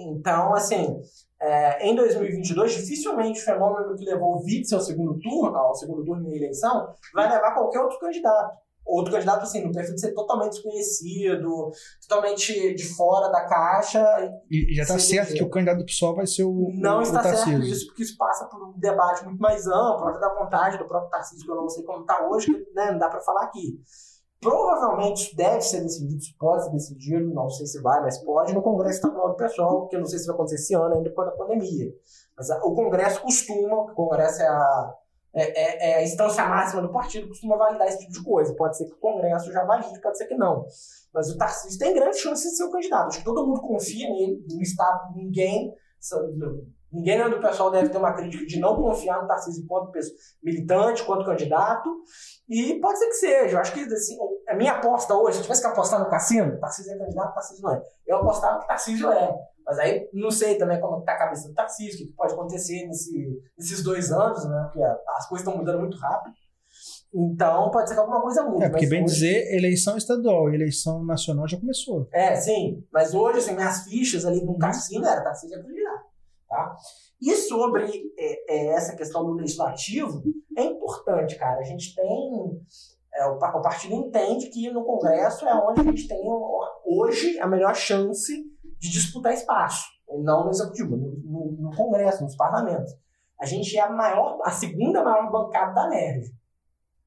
Então, assim, é, em 2022, dificilmente o fenômeno que levou o Witzel ao segundo turno, ao segundo turno em eleição, vai levar qualquer outro candidato. Outro candidato, assim, no perfil de ser totalmente desconhecido, totalmente de fora da caixa. E, e já está certo que o candidato do PSOL vai ser o. Não o, está o certo isso, porque isso passa por um debate muito mais amplo, até da vontade do próprio Tarcísio, que eu não sei como está hoje, que né, não dá para falar aqui. Provavelmente deve ser decidido, pode ser decidido, não sei se vai, mas pode, no Congresso Estadual do Pessoal, que eu não sei se vai acontecer esse ano ainda depois da pandemia. Mas o Congresso costuma, o Congresso é a, é, é, é, a instância máxima do partido, costuma validar esse tipo de coisa. Pode ser que o Congresso já valide, pode ser que não. Mas o Tarcísio tem grande chance de ser o candidato. Acho que todo mundo confia nele, no Estado, ninguém Ninguém do pessoal deve ter uma crítica de não confiar no Tarcísio enquanto militante, quanto candidato. E pode ser que seja. Eu acho que assim, a minha aposta hoje, se eu tivesse que apostar no Cassino, Tarcísio é candidato, Tarcísio não é. Eu apostava que Tarcísio é. Mas aí não sei também como está a cabeça do Tarcísio, o que pode acontecer nesse, nesses dois anos, né? Porque as coisas estão mudando muito rápido. Então, pode ser que alguma coisa mude. É, porque bem hoje... dizer, eleição estadual, eleição nacional já começou. É, sim. Mas hoje, assim, minhas fichas ali no cassino era Tarcísio é candidato. Tá? E sobre é, é, essa questão do legislativo, é importante, cara. A gente tem. É, o, o, partido entende que no Congresso é onde a gente tem hoje a melhor chance de disputar espaço. Não no Executivo, no, no, no Congresso, nos parlamentos. A gente é a maior, a segunda maior bancada da NERV.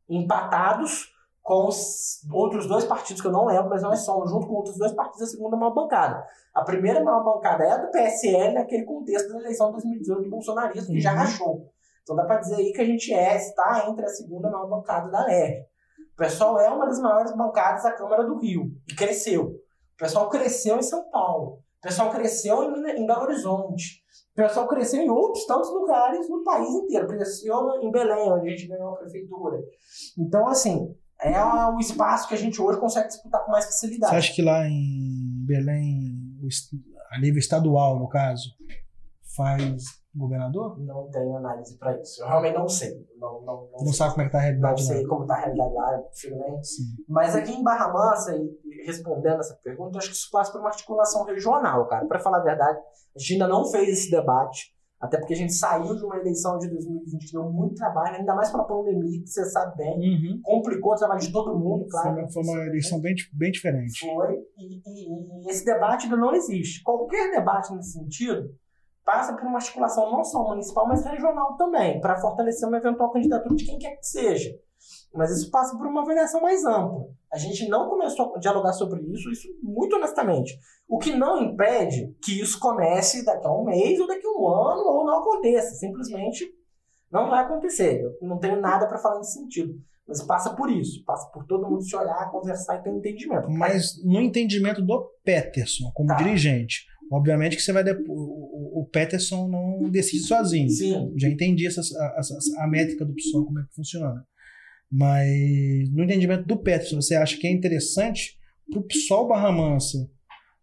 Empatados com os outros dois partidos que eu não lembro, mas nós somos, junto com outros dois partidos, a segunda maior bancada. A primeira maior bancada é a do PSL, naquele contexto da eleição de 2018 do bolsonarismo, que já uhum. rachou. Então dá para dizer aí que a gente é, está entre a segunda maior bancada da LERJ. O pessoal é uma das maiores bancadas da Câmara do Rio, e cresceu. O pessoal cresceu em São Paulo. O pessoal cresceu em, em Belo Horizonte. O pessoal cresceu em outros tantos lugares no país inteiro. Cresceu em Belém, onde a gente ganhou a prefeitura. Então, assim, é o espaço que a gente hoje consegue disputar com mais facilidade. Você acha que lá em Belém, a nível estadual, no caso, faz governador? Não tenho análise para isso. Eu realmente não sei. Não, não, não, não sabe como é que tá a realidade Não sei como está a realidade lá, prefiro nem. Mas aqui em Barra Mansa, e respondendo essa pergunta, acho que isso passa por uma articulação regional, cara. Para falar a verdade, a gente ainda não fez esse debate. Até porque a gente saiu de uma eleição de 2020 que deu muito trabalho, ainda mais para a pandemia, que você sabe bem. Uhum. Complicou o trabalho de todo mundo, claro. Foi, foi uma eleição bem, bem diferente. Foi, e, e, e, esse debate ainda não existe. Qualquer debate nesse sentido passa por uma articulação não só municipal, mas regional também, para fortalecer uma eventual candidatura de quem quer que seja. Mas isso passa por uma avaliação mais ampla. A gente não começou a dialogar sobre isso, isso muito honestamente. O que não impede que isso comece daqui a um mês, ou daqui a um ano, ou não aconteça. Simplesmente não vai acontecer. Eu não tenho nada para falar nesse sentido. Mas passa por isso, passa por todo mundo se olhar, conversar e ter um entendimento. Mas no entendimento do Peterson, como tá. dirigente, obviamente que você vai. O, o Peterson não decide sozinho. Sim. Já entendi essa, a, a, a métrica do PSOL, como é que funciona. Mas no entendimento do Peterson, você acha que é interessante para o PSOL Barra Mansa,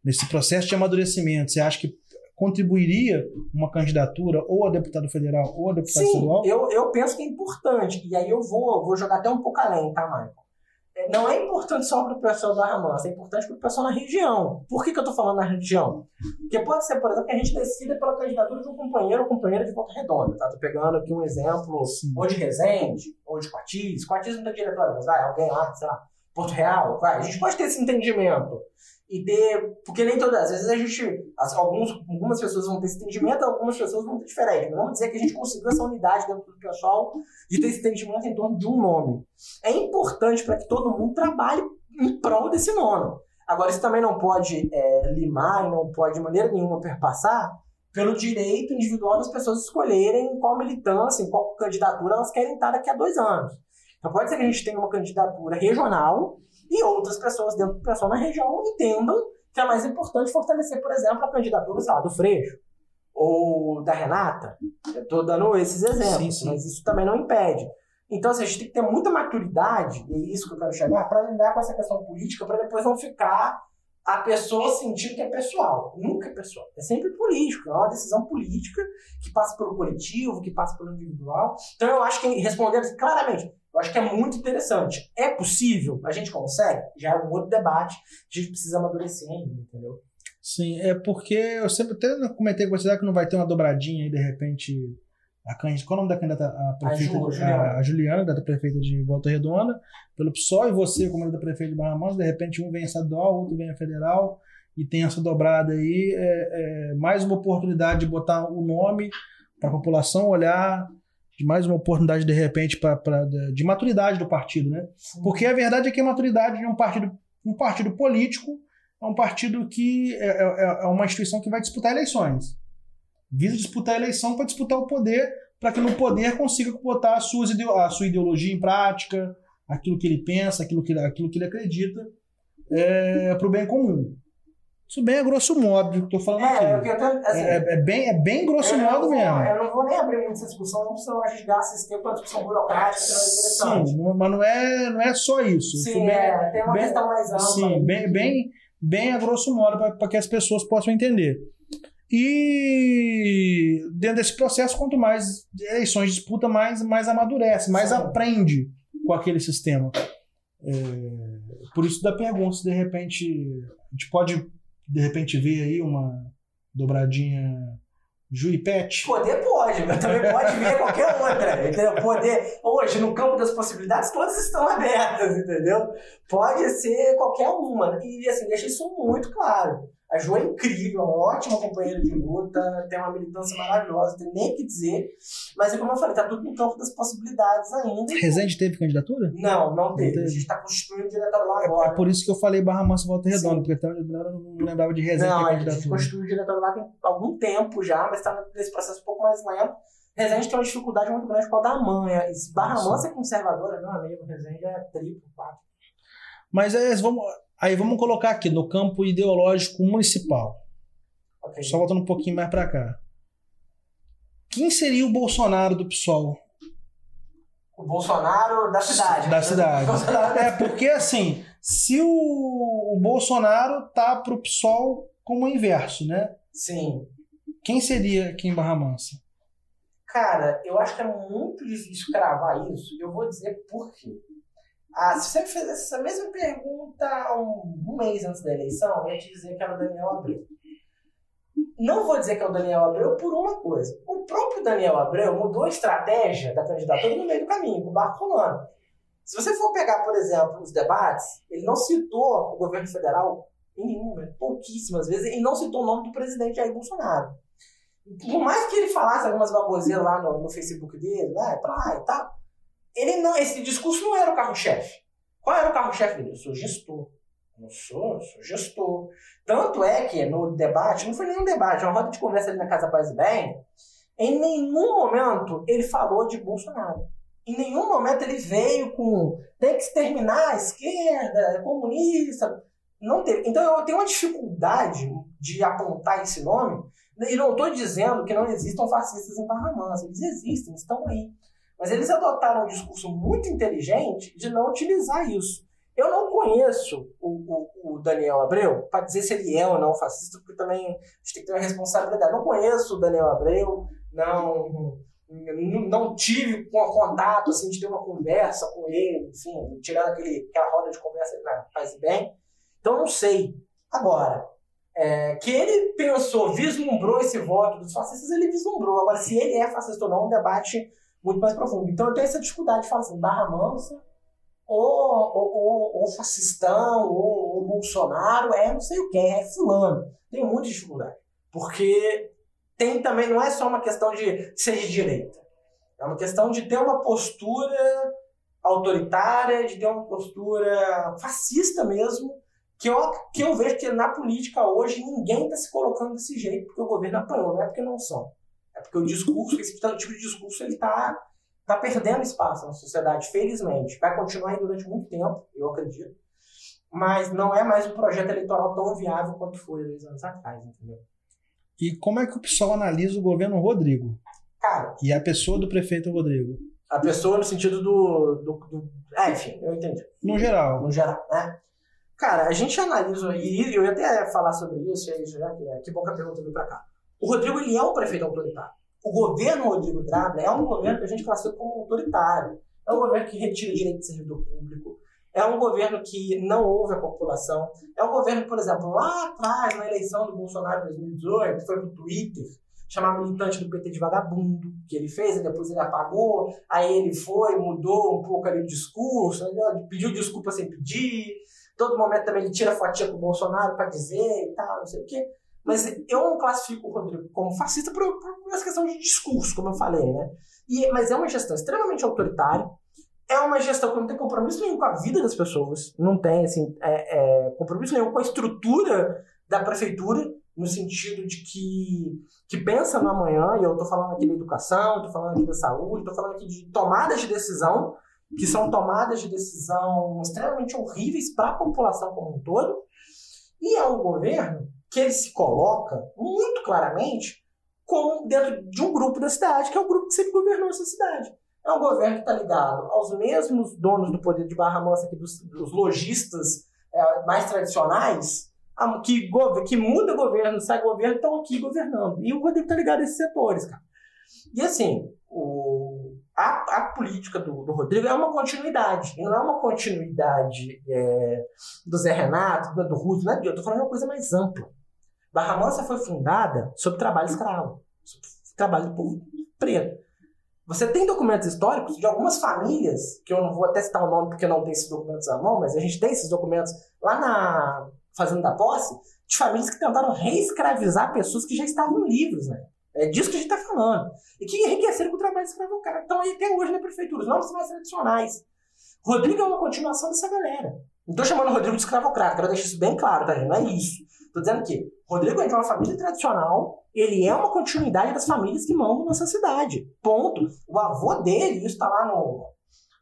nesse processo de amadurecimento, você acha que contribuiria uma candidatura ou a deputado federal ou a deputado Sim, estadual? Eu, eu penso que é importante. E aí eu vou, vou jogar até um pouco além, tá, Michael? É, não é importante só para o pessoal da Ramansa, é importante para o pessoal na região. Por que, que eu estou falando na região? Porque pode ser, por exemplo, que a gente decida pela candidatura de um companheiro ou companheira de Volta Redonda. Tá? Tô pegando aqui um exemplo, Sim. ou de Resende, ou de Quatis. Quatis não tem diretório, mas vai, alguém lá, sei lá, Porto Real, vai. A gente pode ter esse entendimento e ter. Porque nem todas as vezes a gente. Alguns, algumas pessoas vão ter esse entendimento, algumas pessoas vão ter diferente. Mas vamos dizer que a gente conseguiu essa unidade dentro do pessoal de ter esse entendimento em torno de um nome. É importante para que todo mundo trabalhe em prol desse nome. Agora, isso também não pode é, limar e não pode de maneira nenhuma perpassar pelo direito individual das pessoas escolherem qual militância, em qual candidatura elas querem estar daqui a dois anos. Então pode ser que a gente tenha uma candidatura regional e outras pessoas dentro do pessoal na região entendam que é mais importante fortalecer, por exemplo, a candidatura lá, do Freixo ou da Renata. Eu estou dando esses exemplos, sim, sim. mas isso também não impede. Então, assim, a gente tem que ter muita maturidade, e é isso que eu quero chegar, para lidar com essa questão política, para depois não ficar a pessoa sentir que é pessoal. Nunca é pessoal. É sempre político. É uma decisão política que passa pelo coletivo, que passa pelo individual. Então, eu acho que respondendo claramente, eu acho que é muito interessante. É possível? A gente consegue? Já é um outro debate. A gente precisa amadurecer ainda, entendeu? Sim, é porque eu sempre até comentei com você que não vai ter uma dobradinha aí, de repente. A qual é o nome da candidata? A, prefeita, a, Juliana. A, a Juliana, da prefeita de Volta Redonda, pelo PSOL, e você, como da prefeita de Barra Mansa, de repente um vem estadual, outro vem a federal, e tem essa dobrada aí. É, é mais uma oportunidade de botar o nome para a população olhar de mais uma oportunidade, de repente, pra, pra, de maturidade do partido, né? Porque a verdade é que a maturidade de um partido, um partido político é um partido que é, é, é, é uma instituição que vai disputar eleições. Visa disputar a eleição para disputar o poder, para que no poder consiga botar a, suas, a sua ideologia em prática, aquilo que ele pensa, aquilo que, aquilo que ele acredita, é, para o bem comum. Isso bem a grosso modo do que eu tô falando É, aqui. tenho, assim, É, é bem, é bem grosso modo vou- mesmo. Eu não vou nem abrir muito essa discussão, não, senão a gente gasta esse tempo para discussão burocrática, é. Sim, mas não é, não é só isso. Sim, bem- é, tem uma bem- questão mais ampla. Sim, bem, bem, bem a grosso modo para que as pessoas possam entender. E dentro desse processo, quanto mais eleições disputa, mais, mais amadurece, mais Sim. aprende com aquele sistema. É, por isso da pergunta, se de repente a gente pode de repente ver aí uma dobradinha Ju e Pet. Poder pode, mas também pode vir qualquer outra, entendeu? Poder, hoje, no campo das possibilidades, todas estão abertas, entendeu? Pode ser qualquer uma. E, assim, deixa isso muito claro. A Ju é incrível, uma ótima companheira de luta, tem uma militância maravilhosa, tem nem o que dizer. Mas, é como eu falei, tá tudo no campo das possibilidades ainda. Rezende teve candidatura? Não, não teve. teve. A gente tá constituindo o diretório lá É, agora. é por isso que eu falei Barra Mansa e Volta Redonda, porque até eu não lembrava de Rezende Não, ter a gente candidatura. constituiu o diretório lá tem algum tempo já, mas está nesse processo um pouco mais lento. Resende tem uma dificuldade muito grande por causa da manha. E se Barra. Mansa é conservadora, meu amigo, Resende é triplo, quatro. Mas é, vamos, aí vamos colocar aqui no campo ideológico municipal. Ok. Só voltando um pouquinho mais pra cá. Quem seria o Bolsonaro do PSOL? O Bolsonaro da cidade. Da né? cidade. Bolsonaro É, porque assim, se o, o Bolsonaro tá pro PSOL como o inverso, né? Sim. Quem seria aqui em Barra Mansa? Cara, eu acho que é muito difícil cravar isso. Eu vou dizer por quê. Ah, se você me essa mesma pergunta um, mês antes da eleição, eu ia te dizer que era o Daniel Abreu. Não vou dizer que é o Daniel Abreu por uma coisa. O próprio Daniel Abreu mudou a estratégia da candidatura no meio do caminho, com o barco rolando. Se você for pegar, por exemplo, os debates, ele não citou o governo federal em nenhuma, pouquíssimas vezes, e não citou o nome do presidente Jair Bolsonaro. Por mais que ele falasse algumas baboseiras lá no, no Facebook dele, né, pra lá e tal, ele não, esse discurso não era o carro-chefe. Qual era o carro-chefe dele? Eu sou gestor. Não sou, eu sou gestor. Tanto é que no debate, não foi nenhum debate, uma roda de conversa ali na Casa Paz e Bem, em nenhum momento ele falou de Bolsonaro. Em nenhum momento ele veio com tem que exterminar a esquerda, é comunista. Não teve. Então eu tenho uma dificuldade de apontar esse nome. E não estou dizendo que não existam fascistas em Barra Mansa. Eles existem, estão aí. Mas eles adotaram um discurso muito inteligente de não utilizar isso. Eu não conheço o, o, o Daniel Abreu para dizer se ele é ou não fascista, porque também a gente tem que ter uma responsabilidade. Não conheço o Daniel Abreu, não, não, tive contato assim, de ter uma conversa com ele, enfim, tirando aquele, aquela roda de conversa ali na Paz e Bem. Então não sei. Agora, é, que ele pensou, vislumbrou esse voto dos fascistas, ele vislumbrou. Agora, se ele é fascista ou não, é um debate muito mais profundo. Então eu tenho essa dificuldade de falar assim, Barra Mansa ou, ou, ou, ou fascistão, ou, ou, Bolsonaro, é não sei o que, é fulano. Tem muita dificuldade. Porque tem também, não é só uma questão de ser de direita. É uma questão de ter uma postura autoritária, de ter uma postura fascista mesmo, que eu, que eu vejo que na política hoje ninguém está se colocando desse jeito porque o governo apanhou, não é porque não são. É porque o discurso, esse tipo de discurso, ele está tá perdendo espaço na sociedade, felizmente. Vai continuar aí durante muito tempo, eu acredito. Mas não é mais um projeto eleitoral tão viável quanto foi dois anos atrás, entendeu? E como é que o pessoal analisa o governo Rodrigo? Cara, E a pessoa do prefeito Rodrigo? a pessoa no sentido do. do, do é, enfim, eu entendi. No geral. No geral, né? Cara, a gente analisa, e eu ia até falar sobre isso, e aí já que, que bom que a pergunta veio pra cá. O Rodrigo, ele é um prefeito autoritário. O governo Rodrigo Drabla é um governo que a gente classifica como autoritário. É um governo que retira direito de servidor público. É um governo que não ouve a população. É um governo, por exemplo, lá atrás, na eleição do Bolsonaro em 2018, foi pro Twitter chamar militante do PT de vagabundo, que ele fez, e depois ele apagou, aí ele foi, mudou um pouco ali o discurso, pediu desculpa sem pedir, todo momento também ele tira fotinha com o Bolsonaro para dizer e tal, não sei o quê. Mas eu não classifico o Rodrigo como fascista por, por essa questão de discurso, como eu falei, né? E, mas é uma gestão extremamente autoritária, é uma gestão que não tem compromisso nenhum com a vida das pessoas, não tem assim, é, é, compromisso nenhum com a estrutura da prefeitura, no sentido de que, que pensa no amanhã, e eu estou falando aqui da educação, estou falando aqui da saúde, estou falando aqui de tomadas de decisão, que são tomadas de decisão extremamente horríveis para a população como um todo. E é um governo que ele se coloca muito claramente como dentro de um grupo da cidade, que é o grupo que sempre governou essa cidade. É um governo que está ligado aos mesmos donos do poder de Barra Mansa, aqui dos, dos lojistas é, mais tradicionais, que, que muda governo, sai governo, estão aqui governando. E o Rodrigo está ligado a esses setores, cara. E assim, o, a, a política do, do, Rodrigo é uma continuidade. E não é uma continuidade é, do Zé Renato, do, do Russo, não é, eu estou falando de uma coisa mais ampla. Barra Mansa foi fundada sob trabalho escravo, sob trabalho do povo preto. Você tem documentos históricos de algumas famílias, que eu não vou até citar o nome porque não tem esses documentos à mão, mas a gente tem esses documentos lá na Fazenda da Posse, de famílias que tentaram reescravizar pessoas que já estavam livres, né? É disso que a gente está falando. E que enriqueceram com o trabalho escravo. Então, aí até hoje na prefeitura, os nomes mais tradicionais. Rodrigo é uma continuação dessa galera. Não estou chamando o Rodrigo de escravocrata, quero deixar isso bem claro, tá, gente? Não é isso. Estou dizendo que Rodrigo é de uma família tradicional, ele é uma continuidade das famílias que mandam nessa cidade. Ponto. O avô dele, isso está lá no,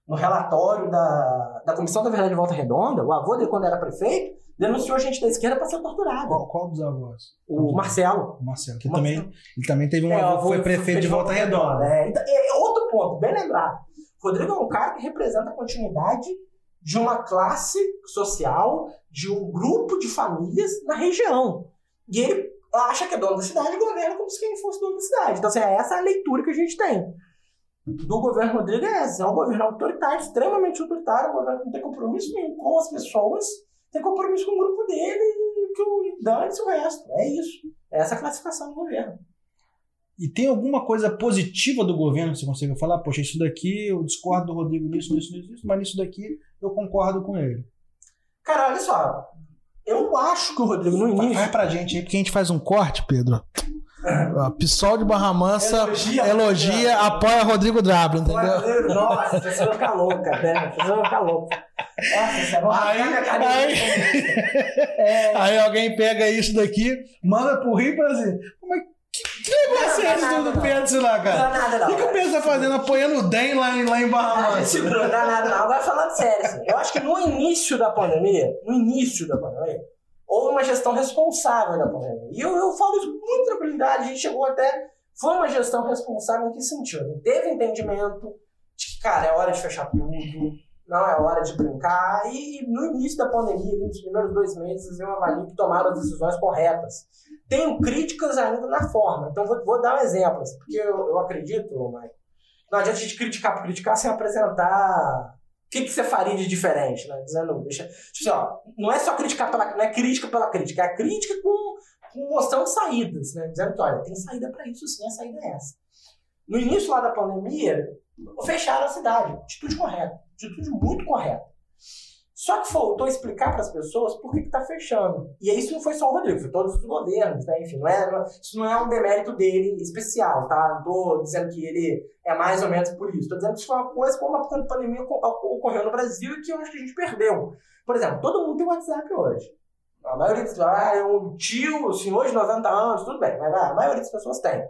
no relatório da, da Comissão da Verdade de Volta Redonda, o avô dele, quando era prefeito, denunciou gente da esquerda para ser torturado. Qual, qual dos avós? O Marcelo. O Marcelo, que o Marcelo. também, ele também teve um é, avô, foi prefeito de Volta Redonda. É, então, é, outro ponto, bem lembrado. Rodrigo é um cara que representa a continuidade de uma classe social, de um grupo de famílias na região. E ele acha que é dono da cidade e governa como se quem fosse dono da cidade. Então, assim, é essa a leitura que a gente tem do governo Rodrigo é essa. É um governo autoritário, extremamente autoritário, um governo que não tem compromisso nenhum com as pessoas, tem compromisso com o grupo dele e que o dane-se o resto. É isso. É essa a classificação do governo. E tem alguma coisa positiva do governo que você consegue falar? Poxa, isso daqui eu discordo do Rodrigo nisso, nisso, nisso, mas nisso daqui eu concordo com ele. Cara, olha só. Eu acho que o Rodrigo no início. Vai pra gente aí, porque a gente faz um corte, Pedro. A PSOL de Barra Mansa elogia, elogia apoia Rodrigo Drablo, entendeu? Nossa, você vai ficar louca, né? Você vai ficar louca. Nossa, você vai aí, aí, é. aí alguém pega isso daqui, manda pro Rio e assim, mas que negócio é esse do Pedro lá, cara? Não dá nada, não. O que, o Pedro tá fazendo? Apoiando o DEM lá, lá em Barra Mansa? Não dá nada, não. Agora falando sério, assim, eu acho que no início da pandemia, no início da pandemia, houve uma gestão responsável da pandemia. E eu, eu falo isso com muita tranquilidade, a gente chegou até. Foi uma gestão responsável em que sentido? Teve entendimento de que, cara, é hora de fechar tudo, não é hora de brincar. E no início da pandemia, nos primeiros dois meses, eu avalio que tomaram as decisões corretas. Tenho críticas ainda na forma, então vou, vou dar um exemplo, assim, porque eu, eu acredito, Mike, não adianta a gente criticar por criticar sem apresentar o que, que você faria de diferente, né? Dizendo, deixa, tipo assim, ó, não é só criticar pela, não é crítica pela crítica, é crítica com, com mostrando saídas, né? Dizendo que, olha, tem saída para isso sim, a saída é essa. No início lá da pandemia, fecharam a cidade, atitude correta, atitude muito correta. Só que faltou explicar para as pessoas por que está fechando. E isso não foi só o Rodrigo, foi todos os governos, né? Enfim, não é, não, isso não é um demérito dele especial, tá? Não estou dizendo que ele é mais ou menos por isso. Estou dizendo que isso foi uma coisa como a pandemia ocorreu no Brasil e que eu acho que a gente perdeu. Por exemplo, todo mundo tem WhatsApp hoje. A maioria das pessoas, ah, é um tio, senhor de 90 anos, tudo bem, mas a maioria das pessoas tem.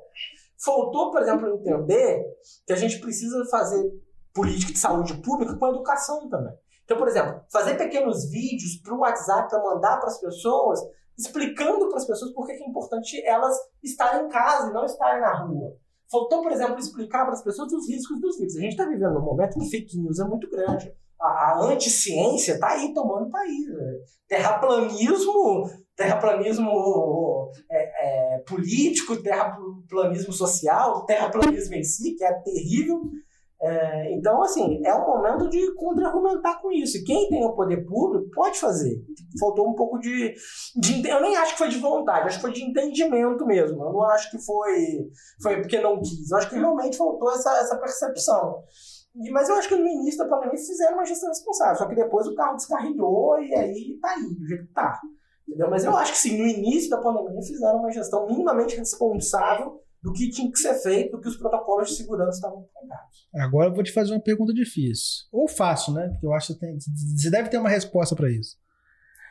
Faltou, por exemplo, entender que a gente precisa fazer política de saúde pública com educação também. Então, por exemplo, fazer pequenos vídeos para o WhatsApp para mandar para as pessoas, explicando para as pessoas por que é importante elas estarem em casa e não estarem na rua. Faltou, por exemplo, explicar para as pessoas os riscos dos vídeos. A gente está vivendo um momento que fake news é muito grande. A, a anticiência está aí tomando país. Né? Terraplanismo, terraplanismo é, é, político, terraplanismo social, terraplanismo em si, que é terrível é, então, assim, é o momento de contra-argumentar com isso. E quem tem o poder público pode fazer. Faltou um pouco de, de. Eu nem acho que foi de vontade, acho que foi de entendimento mesmo. Eu não acho que foi, foi porque não quis. Eu acho que realmente faltou essa, essa percepção. E, mas eu acho que no início da pandemia fizeram uma gestão responsável. Só que depois o carro descarrilhou e aí tá aí, do jeito que tá. Entendeu? Mas eu acho que sim, no início da pandemia fizeram uma gestão minimamente responsável do que tinha que ser feito, do que os protocolos de segurança estavam colocados. Agora eu vou te fazer uma pergunta difícil. Ou fácil, né? Porque eu acho que você, tem, você deve ter uma resposta para isso.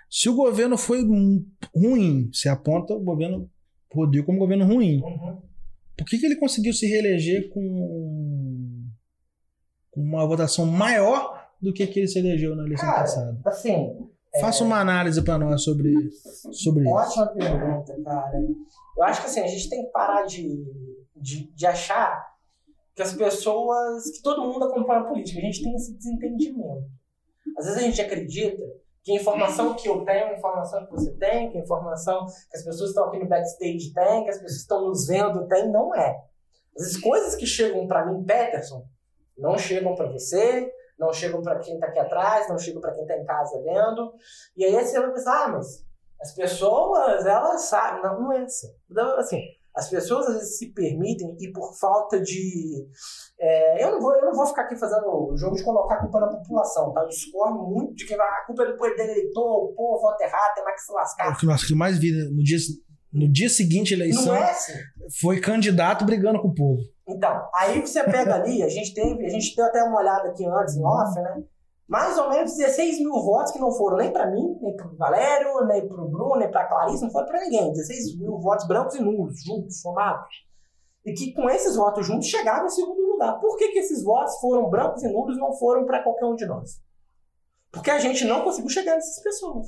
Se o governo foi ruim, você aponta o governo Rodrigo como governo ruim. Uhum. Por que, que ele conseguiu se reeleger com, com uma votação maior do que, que ele se elegeu na eleição Cara, passada? Assim, Faça uma análise para nós sobre, sobre isso. Ótima pergunta, cara. Eu acho que assim, a gente tem que parar de, de, de achar que as pessoas, que todo mundo acompanha a política. A gente tem esse desentendimento. Às vezes a gente acredita que a informação que eu tenho, a informação que você tem, que a informação que as pessoas estão aqui no backstage têm, que as pessoas estão nos vendo têm, não é. As coisas que chegam para mim, Peterson, não chegam para você, não chegam para quem está aqui atrás, não chegam para quem está em casa vendo. E aí você vai pensar, ah, mas as pessoas, elas sabem. Não, não é assim. Então, assim, as pessoas às vezes se permitem e por falta de. É, eu, não vou, eu não vou ficar aqui fazendo o jogo de colocar a culpa na população, tá? Eu discordo muito de que a culpa é do poder eleitor, o povo vota errado, tem mais que se lascar. O que mais vi no dia, no dia seguinte à eleição é assim. foi candidato brigando com o povo. Então, aí você pega ali, a gente teve, a gente deu até uma olhada aqui antes em off, né? Mais ou menos 16 mil votos que não foram nem para mim, nem para o Valério, nem para o Bruno, nem para a Clarice, não foram para ninguém. 16 mil votos brancos e nulos, juntos, somados. E que com esses votos juntos chegavam em segundo lugar. Por que, que esses votos foram brancos e nulos e não foram para qualquer um de nós? Porque a gente não conseguiu chegar nessas pessoas.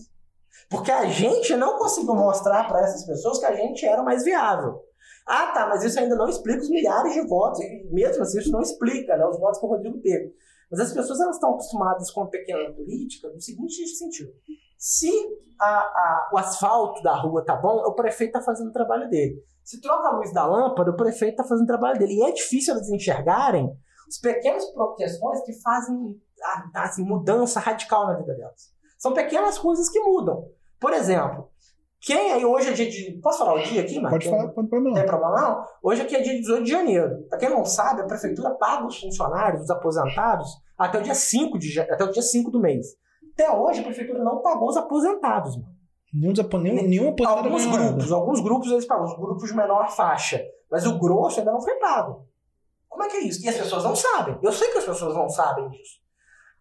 Porque a gente não conseguiu mostrar para essas pessoas que a gente era mais viável. Ah, tá, mas isso ainda não explica os milhares de votos. E mesmo assim, isso não explica né, os votos que o Rodrigo teve. Mas as pessoas elas estão acostumadas com a pequena política no seguinte sentido. Se a, a, o asfalto da rua tá bom, o prefeito está fazendo o trabalho dele. Se troca a luz da lâmpada, o prefeito está fazendo o trabalho dele. E é difícil eles enxergarem as pequenas questões que fazem assim, mudança radical na vida delas. São pequenas coisas que mudam. Por exemplo, quem aí hoje é dia de. Posso falar o dia aqui, Marcos? Pode falar, pode problema. Não tem problema não? Hoje aqui é dia 18 de janeiro. Pra quem não sabe, a prefeitura paga os funcionários, os aposentados, até o dia 5, de, até o dia 5 do mês. Até hoje a prefeitura não pagou os aposentados, mano. Nenhum, nenhum, nenhum aposentado Alguns grupos, alguns grupos eles pagam, os grupos de menor faixa. Mas o grosso ainda não foi pago. Como é que é isso? E as pessoas não sabem. Eu sei que as pessoas não sabem disso.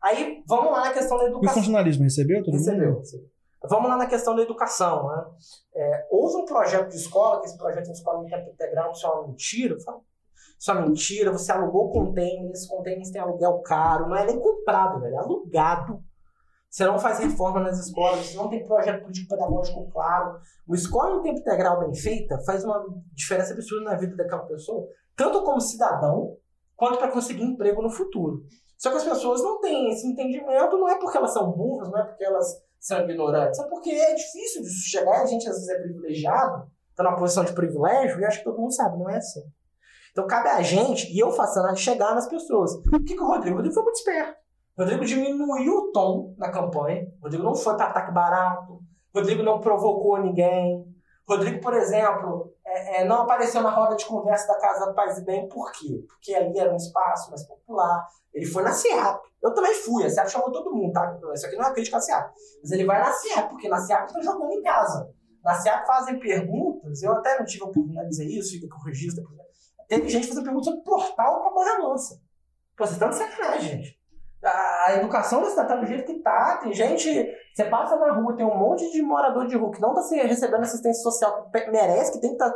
Aí, vamos lá na questão da E o educação. funcionalismo recebeu todo Recebeu, mundo? recebeu. Vamos lá na questão da educação. Né? É, houve um projeto de escola, que esse projeto de escola em tempo integral, isso é uma mentira. Isso é uma mentira, você alugou containers, containers têm aluguel caro, não é nem comprado, velho, é alugado. Você não faz reforma nas escolas, você não tem projeto político-pedagógico claro. Uma escola em tempo integral bem feita faz uma diferença absurda na vida daquela pessoa, tanto como cidadão, quanto para conseguir emprego no futuro. Só que as pessoas não têm esse entendimento, não é porque elas são burras, não é porque elas são ignorantes, é porque é difícil de chegar, a gente às vezes é privilegiado, está numa posição de privilégio, e acho que todo mundo sabe, não é assim. Então cabe a gente, e eu faço análise, chegar nas pessoas. O que, que o Rodrigo? Rodrigo foi muito esperto. Rodrigo diminuiu o tom na campanha. Rodrigo não foi para ataque barato. Rodrigo não provocou ninguém. Rodrigo, por exemplo, é, é, não apareceu na roda de conversa da Casa do Paz e Bem. Por quê? Porque ali era um espaço mais popular. Ele foi na SEAP. Eu também fui. A SEAP chamou todo mundo, tá? Isso aqui não é crítica à SEAP. Mas ele vai na SEAP, porque na SEAP estão jogando em casa. Na SEAP fazem perguntas. Eu até não tive a oportunidade de dizer isso, fica com o registro. Teve gente fazendo perguntas sobre portal para Barra Mansa. Pô, vocês estão de sacanagem, gente. A, educação da cidade tá do jeito que tá. Tem gente. Você passa na rua, tem um monte de morador de rua que não tá se- recebendo assistência social que merece, que tem que estar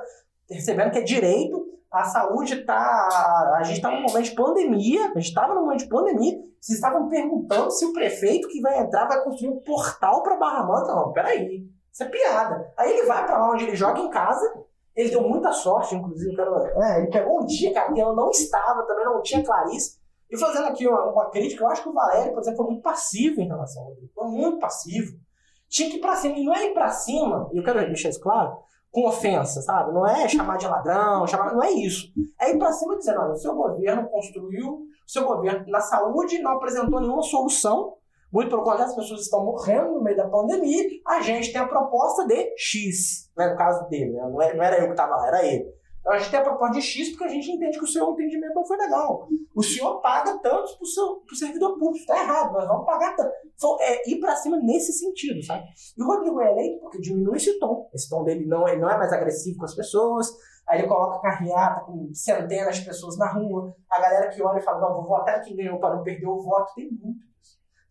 recebendo, que é direito. A saúde tá. A gente tá num momento de pandemia. A gente tava num momento de pandemia. Vocês estavam perguntando se o prefeito que vai entrar vai construir um portal pra Barra Mansa. Não, peraí. Isso é piada. Aí ele vai pra lá onde ele joga em casa. Ele deu muita sorte, inclusive. Quero... É, ele pegou um dia, cara, que eu não estava, também não tinha Clarice. E fazendo aqui uma, uma crítica, eu acho que o Valério, por exemplo, foi muito passivo em relação ao Rodrigo. Foi muito passivo. Tinha que ir pra cima. E não é ir pra cima, e eu quero deixar isso claro, com ofensa, sabe? Não é chamar de ladrão, chamar... não é isso. É ir pra cima dizendo, olha, o seu governo construiu, o seu governo na saúde não apresentou nenhuma solução. Muito pelo contrário, as pessoas estão morrendo no meio da pandemia. A gente tem a proposta de X, né, no caso dele. Né? Não, é- era eu que estava lá, era ele. A gente tem a proposta de X porque a gente entende que o seu entendimento não foi legal. O senhor paga tanto pro, seu, pro servidor público. Está errado, nós vamos pagar tanto. Então, é ir para cima nesse sentido, sabe? E o Rodrigo é eleito porque diminui esse tom. Esse tom dele não, ele não é mais agressivo com as pessoas. Aí ele coloca carreata com centenas de pessoas na rua. A galera que olha e fala, não, vou votar em quem ganhou para não perder o voto. Tem muito.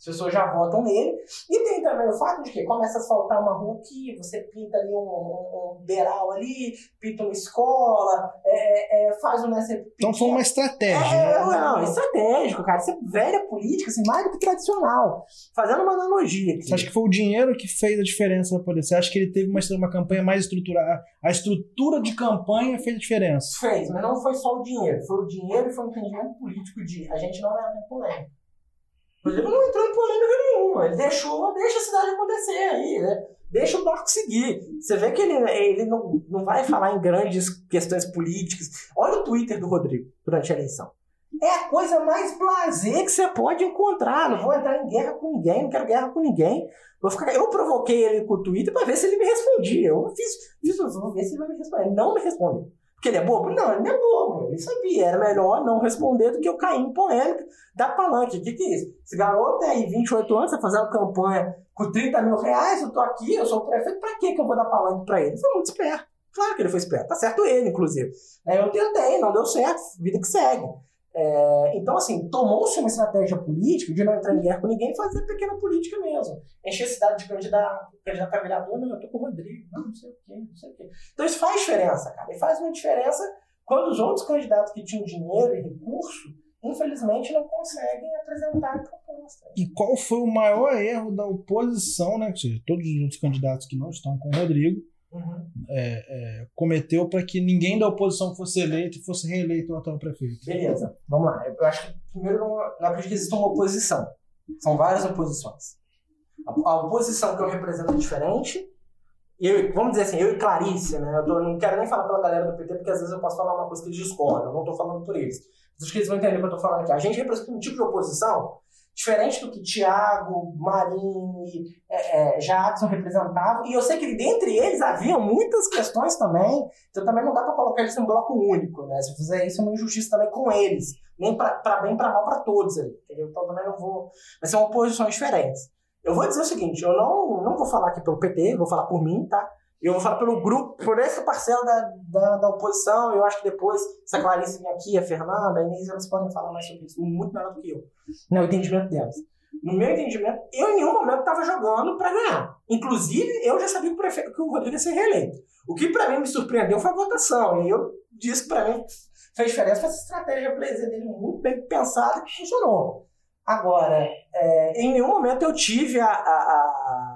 As pessoas já votam nele. E tem também o fato de que começa a asfaltar uma rua aqui, você pinta ali um, um, um beiral ali, pinta uma escola, é, é, faz um nessa. Então foi uma estratégia. É, né? não, estratégico, cara. Isso é velha política, assim, mais do que tradicional. Fazendo uma analogia aqui. Você acha que foi o dinheiro que fez a diferença para poder? Você acha que ele teve uma, uma campanha mais estruturada? A estrutura de campanha fez a diferença? Fez, mas não foi só o dinheiro. Foi o dinheiro e foi o entendimento político de a gente não vai entrar em polêmica. Ele não entrou em polêmica nenhuma. Ele deixou, deixa a cidade acontecer aí, né? Deixa o barco seguir. Você vê que ele, ele não, não vai falar em grandes questões políticas. Olha o Twitter do Rodrigo durante a eleição. É a coisa mais blazer que você pode encontrar. Não vou entrar em guerra com ninguém, não quero guerra com ninguém. Vou ficar, eu provoquei ele com o Twitter para ver se ele me respondia. Eu fiz, fiz vou ver se ele vai me responder. Não me respondeu. Porque ele é bobo? Não, ele não é bobo. Ele sabia. Era melhor não responder do que eu cair em polêmica da palanque. O que, que é isso? Esse garoto aí, 28 anos, tá fazendo campanha com 30 mil reais, eu tô aqui, eu sou o prefeito, pra que eu vou dar palanque pra ele? Ele foi muito esperto. Claro que ele foi esperto. Tá certo ele, inclusive. Eu tentei, não deu certo. Vida que segue. É, então, assim, tomou-se uma estratégia política de não entrar em guerra com ninguém e fazer pequena política mesmo. Encher a cidade de candidato, candidato a vereador, não, eu tô com o Rodrigo, não, não sei o quê, não sei o quê. Então isso faz diferença, cara. E faz uma diferença quando os outros candidatos que tinham dinheiro e recurso, infelizmente, não conseguem apresentar a proposta. E qual foi o maior erro da oposição, né? Ou seja, todos os outros candidatos que não estão com o Rodrigo, Uhum. É, é, cometeu para que ninguém da oposição fosse eleito e fosse reeleito o atual prefeito. Beleza, vamos lá. Eu acho que primeiro não, não acredito que exista uma oposição. São várias oposições. A, a oposição que eu represento é diferente. Eu, vamos dizer assim, eu e Clarice, né? Eu tô, não quero nem falar pela galera do PT, porque às vezes eu posso falar uma coisa que eles discordam. Eu não estou falando por eles. Acho que eles vão entender o que eu estou falando aqui. A gente representa um tipo de oposição diferente do que Tiago, Marini, é, é, Jadson representavam. E eu sei que dentre eles havia muitas questões também, então também não dá para colocar eles em bloco único, né? Se eu fizer isso, é uma injustiça também com eles. Nem para bem, para mal, para todos ali, entendeu? Então também não vou. Vai ser uma posições diferentes. Eu vou dizer o seguinte: eu não, não vou falar aqui pelo PT, vou falar por mim, tá? Eu vou falar pelo grupo, por essa parcela da, da, da oposição. Eu acho que depois, se a Clarice vir aqui, a Fernanda, a Inês, elas podem falar mais sobre isso, muito melhor do que eu. No entendimento delas. No meu entendimento, eu em nenhum momento estava jogando para ganhar. Inclusive, eu já sabia que o, prefeito, que o Rodrigo ia ser reeleito. O que para mim me surpreendeu foi a votação. E eu disse que para mim fez diferença, foi essa estratégia dele muito bem pensada que funcionou. Agora, é, em nenhum momento eu tive a, a, a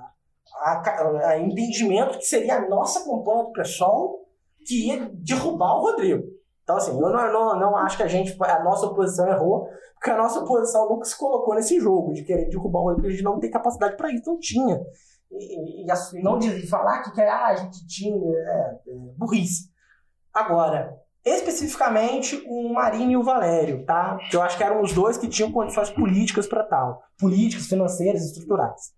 a, a entendimento que seria a nossa campanha do pessoal que ia derrubar o Rodrigo. Então, assim, eu não, não, não acho que a gente, a nossa oposição errou, porque a nossa oposição nunca se colocou nesse jogo de querer derrubar o Rodrigo, a gente não tem capacidade para isso, não tinha. E, e, e não de falar que, que ah, a gente tinha, é, é, burrice. Agora, especificamente o Marinho e o Valério, tá? Que eu acho que eram os dois que tinham condições políticas para tal, políticas, financeiras, estruturais.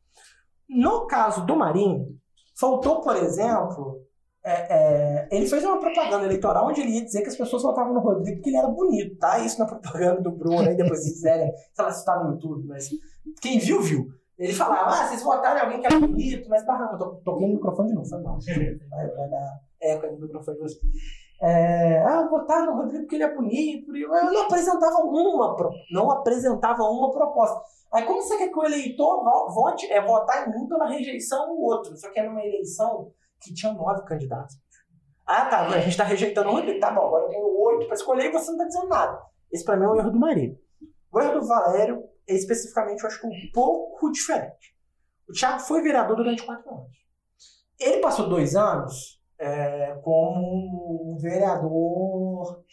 No caso do Marinho, faltou, por exemplo, é, é, ele fez uma propaganda eleitoral onde ele ia dizer que as pessoas votavam no Rodrigo porque ele era bonito, tá? Isso na propaganda do Bruno, aí depois se quiserem, se ela citar no YouTube, mas quem viu, viu. Ele falava, ah, vocês votaram em alguém que é bonito, mas barra, eu tô, toquei no microfone de novo, foi mal. Vai, vai dar eco aí no microfone de você. É, ah, votaram no Rodrigo porque ele é bonito. Eu não apresentava uma, não apresentava uma proposta. Aí como você quer que o eleitor vote, é votar em mim pela rejeição do outro? Só que é numa eleição que tinha nove candidatos. Ah, tá, a gente está rejeitando o Rodrigo. Tá bom, agora eu tenho oito para escolher e você não está dizendo nada. Esse para mim é o erro do marido. O erro do Valério, é, especificamente, eu acho que um pouco diferente. O Thiago foi vereador durante quatro anos. Ele passou dois anos é, como vereador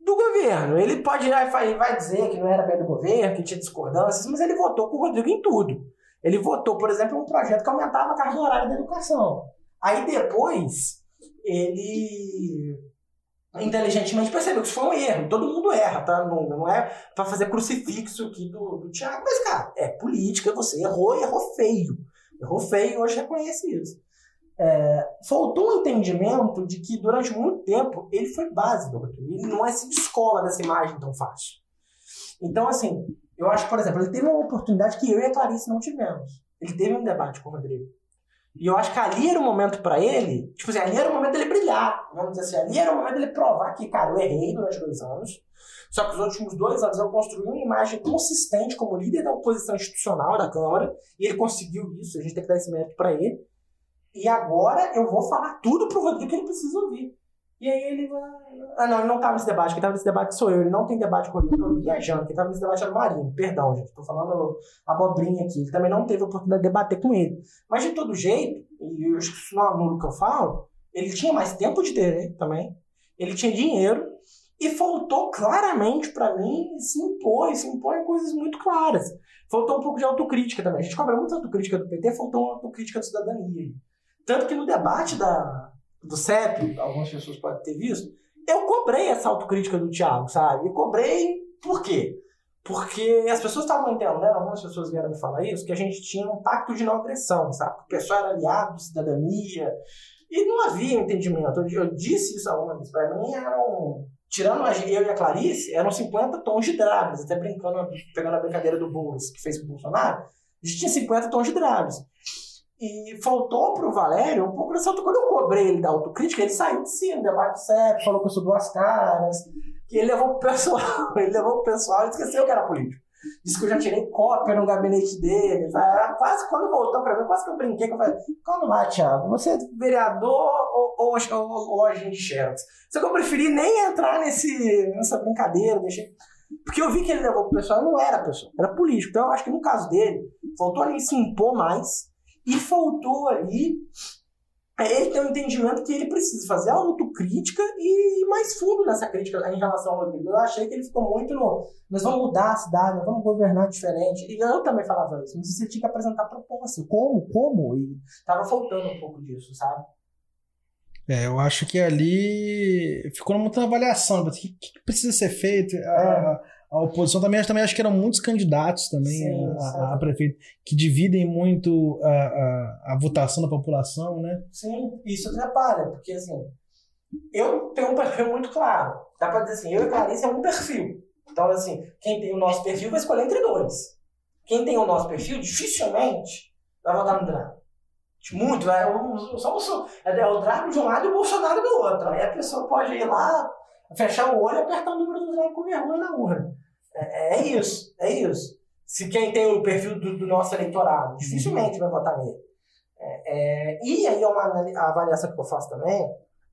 do governo. Ele pode vai dizer que não era bem do governo, que tinha discordâncias, mas ele votou com o Rodrigo em tudo. Ele votou, por exemplo, um projeto que aumentava a carga horária da educação. Aí depois, ele inteligentemente percebeu que isso foi um erro. Todo mundo erra, tá? Não, não é para fazer crucifixo aqui do, do Tiago, mas, cara, é política, você errou errou feio. Errou feio e hoje reconhece isso. É, faltou um entendimento de que durante muito tempo ele foi base do Rodrigo. Ele não é se descola dessa imagem tão fácil. Então, assim, eu acho, por exemplo, ele teve uma oportunidade que eu e a Clarice não tivemos. Ele teve um debate com o Rodrigo. E eu acho que ali era o momento para ele, tipo assim, ali era o momento dele brilhar. Vamos dizer assim, ali era o momento dele provar que, cara, eu errei durante dois anos. Só que os últimos dois anos eu construí uma imagem consistente como líder da oposição institucional da Câmara, e ele conseguiu isso, a gente tem que dar esse mérito para ele. E agora eu vou falar tudo pro Rodrigo que ele precisa ouvir. E aí ele vai. Ah, não, ele não tava nesse debate. Quem tava nesse debate sou eu. Ele não tem debate com o Rodrigo, viajando. Quem tava nesse debate era o Marinho. Perdão, gente. Tô falando abobrinha aqui. Ele também não teve a oportunidade de debater com ele. Mas de todo jeito, e eu acho que isso não anula o que eu falo, ele tinha mais tempo de ter também. Ele tinha dinheiro. E faltou claramente para mim se impor, se impor coisas muito claras. Faltou um pouco de autocrítica também. A gente cobra muito autocrítica do PT, faltou uma autocrítica da cidadania. Tanto que no debate da, do CEP, algumas pessoas podem ter visto, eu cobrei essa autocrítica do Thiago, sabe? E cobrei por quê? Porque as pessoas estavam entendendo, algumas pessoas vieram me falar isso, que a gente tinha um pacto de não agressão, sabe? O pessoal era aliado cidadania. E não havia entendimento. Eu, eu disse isso algumas vezes. Para mim, eram. Tirando eu e a Clarice, eram 50 tons de dragas. Até brincando, pegando a brincadeira do Boulos, que fez com o Bolsonaro, a gente tinha 50 tons de dragas. E faltou pro Valério um pouco dessa Quando eu cobrei ele da autocrítica, ele saiu de cima, debate sério, falou que eu sou duas caras, que ele levou pro pessoal, ele levou pro pessoal e esqueceu que era político. Disse que eu já tirei cópia no gabinete dele. Quase quando voltou para mim, quase que eu brinquei, que eu falei, calma lá, Thiago, você é vereador ou, ou, ou, ou agente de? Só que eu preferi nem entrar nesse, nessa brincadeira, deixei. Porque eu vi que ele levou pro pessoal, não era pessoa, era político. Então eu acho que no caso dele, faltou ali se impor mais e faltou ali é, ele ter um entendimento que ele precisa fazer autocrítica e ir mais fundo nessa crítica em relação ao Rodrigo. Eu achei que ele ficou muito no. Nós vamos mudar a cidade, nós vamos governar diferente. E eu também falava isso, mas você tinha que apresentar proposta. Como? Como? E tava faltando um pouco disso, sabe? É, eu acho que ali ficou muita avaliação. O que, que precisa ser feito? É. A, a oposição também, também acho que eram muitos candidatos também Sim, a, a, prefeito que dividem muito a, a, a, votação da população, né? Sim, isso atrapalha, porque assim, eu tenho um perfil muito claro. Dá pra dizer assim, eu e Clarice é um perfil. Então, assim, quem tem o nosso perfil vai escolher entre dois. Quem tem o nosso perfil, dificilmente vai votar no Drago. Muito, é, somos, é, é o Drago de um lado e o Bolsonaro do outro. Aí a pessoa pode ir lá, fechar o olho e apertar o número do Drago com vergonha na urna. É, é isso, é isso. Se quem tem o perfil do, do nosso eleitorado, dificilmente vai votar nele. É, é, e aí é uma avaliação que eu faço também,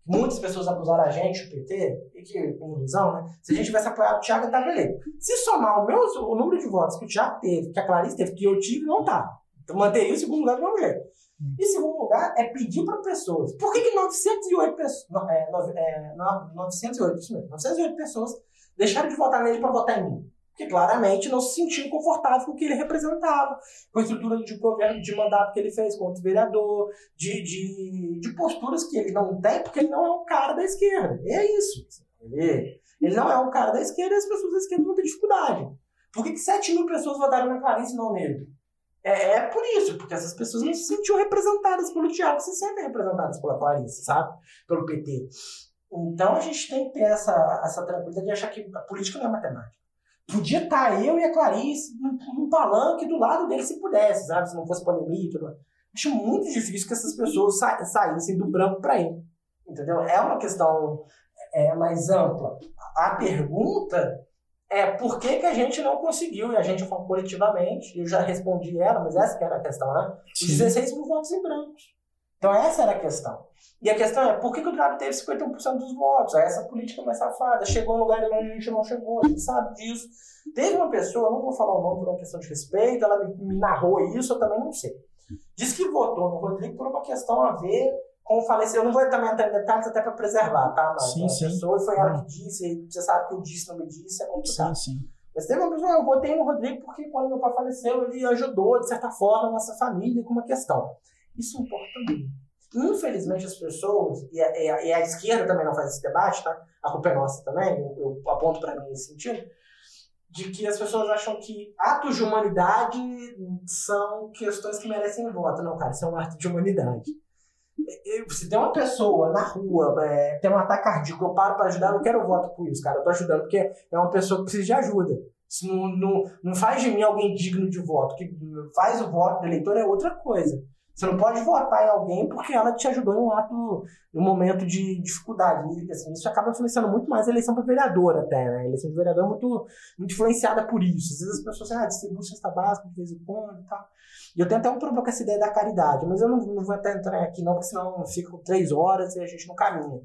muitas pessoas acusaram a gente, o PT, e que, com ilusão, né? Se a gente tivesse apoiado o Thiago, estava eleito. Se somar o, meu, o número de votos que o Thiago teve, que a Clarice teve, que eu tive, não tá. Então manter isso em segundo lugar do meu jeito. E segundo lugar é pedir para pessoas. Por que, que 908 pessoas. É, é, 908, isso mesmo. 908 pessoas deixaram de votar nele para votar em mim? Porque claramente não se sentiam confortável com o que ele representava, com a estrutura de governo, de mandato que ele fez como vereador, de, de, de posturas que ele não tem, porque ele não é um cara da esquerda. E é isso. Ele, ele não é um cara da esquerda e as pessoas da esquerda vão ter dificuldade. Por que, que 7 mil pessoas votaram na Clarice e não nele? É, é, por isso, porque essas pessoas não se sentiam representadas pelo Tiago, se sentem representadas pela Clarice, sabe? Pelo PT. Então a gente tem que ter essa, essa tranquilidade de achar que a política não é matemática. Podia estar tá eu e a Clarice num, num palanque do lado dele se pudesse, sabe? Se não fosse pandemia e tudo. Acho muito difícil que essas pessoas sa saíssem do branco para ele. Entendeu? É uma questão é, mais ampla. A pergunta é por que, que a gente não conseguiu, e a gente falou coletivamente, eu já respondi ela, mas essa que era a questão, né? Os 16 mil votos em brancos. Então essa era a questão. E a questão é, por que, que o Drago teve 51% dos votos? Essa política mais safada, chegou no lugar onde a gente não chegou, a gente sabe disso. Teve uma pessoa, não vou falar o nome por uma questão de respeito, ela me, me narrou isso, eu também não sei. Diz que votou no Rodrigo por uma questão a ver como falei, eu não vou também entrar em detalhes até para preservar, tá? Mas sim, sim. pessoa foi ela que disse, você sabe que eu disse, não me disse, é complicado. Sim, sim. Mas teve uma pessoa, eu votei no Rodrigo porque quando meu pai faleceu, ele ajudou, de certa forma, a nossa família com uma questão. Isso importa muito. Infelizmente, as pessoas, e a, e, a, e a, esquerda também não faz esse debate, tá? A culpa é nossa também, eu, eu aponto para mim nesse sentido, de que as pessoas acham que atos de humanidade são questões que merecem voto. Não, cara, isso é um ato de humanidade se tem uma pessoa na rua, é, tem um ataque cardíaco, eu paro para ajudar, eu não quero voto por isso, cara. Eu tô ajudando porque é uma pessoa que precisa de ajuda. Isso não, não, não faz de mim alguém digno de voto. que faz o voto do eleitor é outra coisa. Você não pode votar em alguém porque ela te ajudou em um ato, em um momento de dificuldade. E, assim, isso acaba influenciando muito mais a eleição para vereador até, né? A eleição de vereador é muito, muito influenciada por isso. Às vezes as pessoas ah, distribuem cesta básica de vez em quando e tal. E eu tenho até um problema com essa ideia da caridade, mas eu não, não vou até entrar aqui não, porque senão fico três horas e a gente não caminha.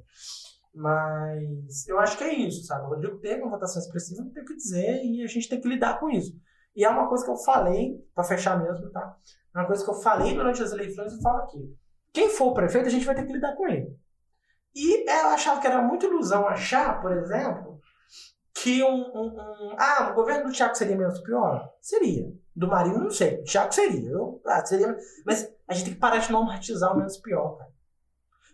Mas eu acho que é isso, sabe? O Rodrigo teve uma votação expressiva, não tem o que dizer, e a gente tem que lidar com isso. E é uma coisa que eu falei, para fechar mesmo, tá? Uma coisa que eu falei durante as eleições e falo aqui. Quem for o prefeito, a gente vai ter que lidar com ele. E eu achava que era muita ilusão achar, por exemplo, que um, um, um, Ah, o governo do Tiago seria menos pior? Seria. Do Marinho, não sei. O Tiago seria. Eu, ah, seria. Mas a gente tem que parar de normatizar o menos pior, cara.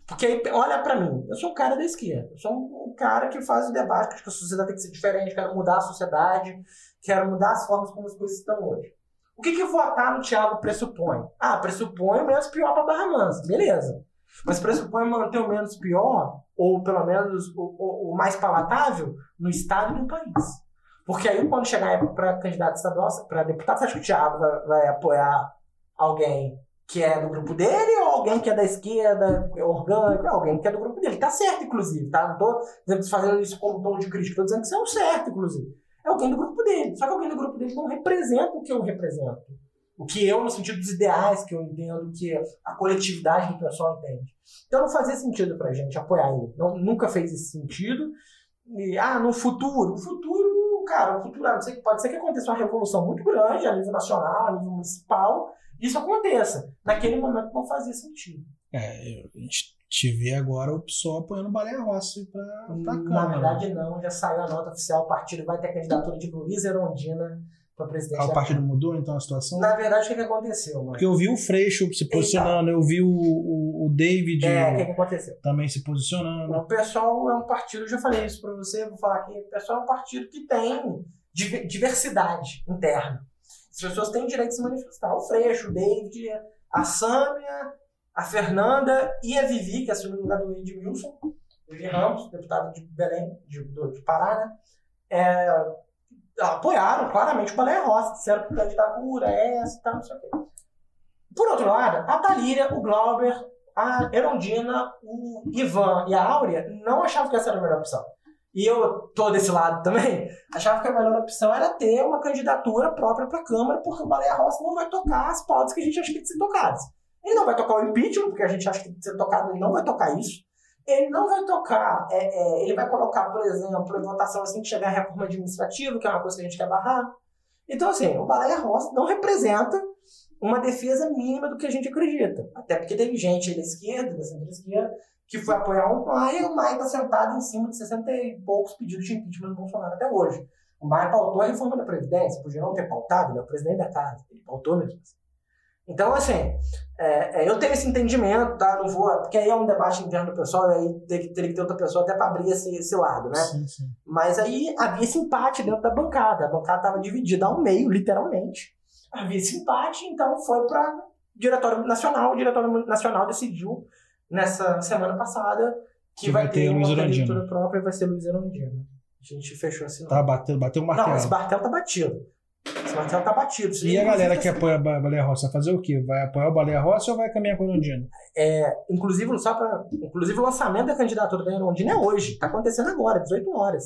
Porque aí, olha para mim, eu sou um cara da esquerda. Eu sou um, cara que faz o debate, acho que a sociedade tem que ser diferente, quero mudar a sociedade, quero mudar as formas como as coisas estão hoje. O que, que votar no Thiago pressupõe? Ah, pressupõe o menos pior para Barra Mansa, beleza. Mas pressupõe manter o menos pior, ou pelo menos o, o, o mais palatável, no Estado e no país. Porque aí, quando chegar para candidato estadual, para deputado, você acha que o Thiago vai, vai apoiar alguém que é do grupo dele ou alguém que é da esquerda, é orgânico, é alguém que é do grupo dele. Tá certo, inclusive, tá? Não que fazendo isso como tom de crítica, tô dizendo que isso é o certo, inclusive. É alguém do grupo dele. Só que alguém do grupo dele não representa o que eu represento. O que eu, no sentido dos ideais que eu entendo, que a coletividade do pessoal entende. Então não fazia sentido pra gente apoiar ele. Não, nunca fez esse sentido. E, ah, no futuro. O futuro, cara, o futuro pode ser que aconteça uma revolução muito grande a nível nacional, a nível municipal, isso aconteça. Naquele momento não fazia sentido. É, a gente te vê agora o PSOL apoiando o Baleia Rossi para a Câmara. Na verdade, não. Já saiu a nota oficial. O partido vai ter candidatura de Luiz Erondina para presidente. Ah, o partido mudou então a situação? Na verdade, o que, que aconteceu? Mano? Porque eu vi o Freixo se posicionando, eu vi o, o, o David é, o que, que aconteceu? também se posicionando. O pessoal é um partido, eu já falei isso para você, vou falar aqui. O pessoal é um partido que tem diversidade interna. As pessoas têm direito de se manifestar. O Freixo, o David, a Sâmia, a Fernanda e a Vivi, que assumiu o lugar do Edmilson, Vivi Ramos, deputado de Belém, de, de Pará, né? É, apoiaram claramente o Baleia Rossi, disseram que candidatura é essa tal, não sei o quê. Por outro lado, a Talíria, o Glauber, a Erondina, o Ivan e a Áurea não achavam que essa era a melhor opção e eu tô desse lado também, achava que a melhor opção era ter uma candidatura própria para a Câmara, porque o Baleia Rossi não vai tocar as pautas que a gente acha que tem que ser tocadas. Ele não vai tocar o impeachment, porque a gente acha que tem que ser tocado, ele não vai tocar isso. Ele não vai tocar, é, é, ele vai colocar, por exemplo, em votação assim que chegar a reforma administrativa, que é uma coisa que a gente quer barrar. Então, assim, o Baleia Rossi não representa uma defesa mínima do que a gente acredita. Até porque teve gente da esquerda, da centro-esquerda, que foi apoiar o Maia, e o Maia está sentado em cima de 60 e poucos pedidos de impeachment do Bolsonaro até hoje. O Maia pautou a reforma da Previdência, podia não ter pautado, ele é o presidente da casa, ele pautou mesmo assim. Então, assim, é, é, eu tenho esse entendimento, tá? Não vou. Porque aí é um debate interno do pessoal, e aí teria, que ter outra pessoa até para abrir esse, esse lado, né? Sim, sim. Mas aí havia esse empate dentro da bancada. A bancada estava dividida ao meio, literalmente. Havia esse empate, então foi para Diretório Nacional. O Diretório Nacional decidiu nessa semana passada que, que vai, vai, ter, uma candidatura própria e vai ser Luiz Erundino. A gente fechou assim. Tá, bateu, bateu o martelo. Não, esse martelo tá batido. Esse martelo tá batido. e a galera que assim. apoia a Baleia Rossi vai fazer o quê? Vai apoiar o Baleia Rossi ou vai caminhar com o Erundino? É, inclusive, só pra, inclusive, o lançamento da candidatura da Erundino é hoje. Tá acontecendo agora, 18 horas.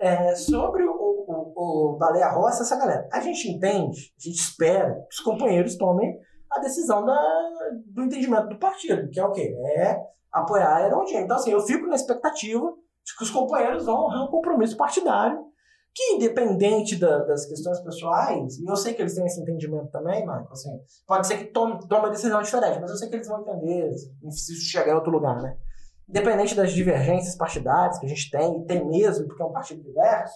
É, sobre o, o, o Baleia Rossi, essa galera. A gente entende, a gente espera que os companheiros tomem a decisão da, do entendimento do partido, que é o quê? É apoiar a Erondinha. Então, assim, eu fico na expectativa de que os companheiros vão honrar um compromisso partidário que, independente da, das questões pessoais, e eu sei que eles têm esse entendimento também, Marco, assim, pode ser que tome, tome uma decisão diferente, mas eu sei que eles vão entender se isso chegar em outro lugar, né? Independente das divergências partidárias que a gente tem, e tem mesmo, porque é um partido diverso,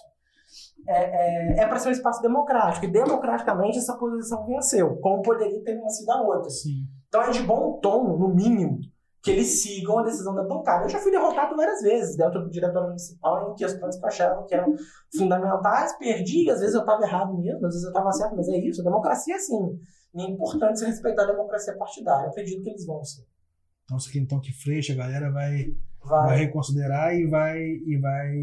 é, é, é para ser um espaço democrático. E democraticamente essa posição venceu, como poderia ter vencido a outra. Sim. Então é de bom tom, no mínimo, que eles sigam a decisão da bancada. Eu já fui derrotado várias vezes dentro do diretório municipal em questões que eu achava que eram fundamentais, perdi, às vezes eu estava errado mesmo, às vezes eu estava certo, mas é isso, a democracia é assim. E é importante se respeitar a democracia partidária. Eu acredito que eles vão ser. Então, isso aqui então que Freixo, a galera vai, vai. vai reconsiderar e vai, e vai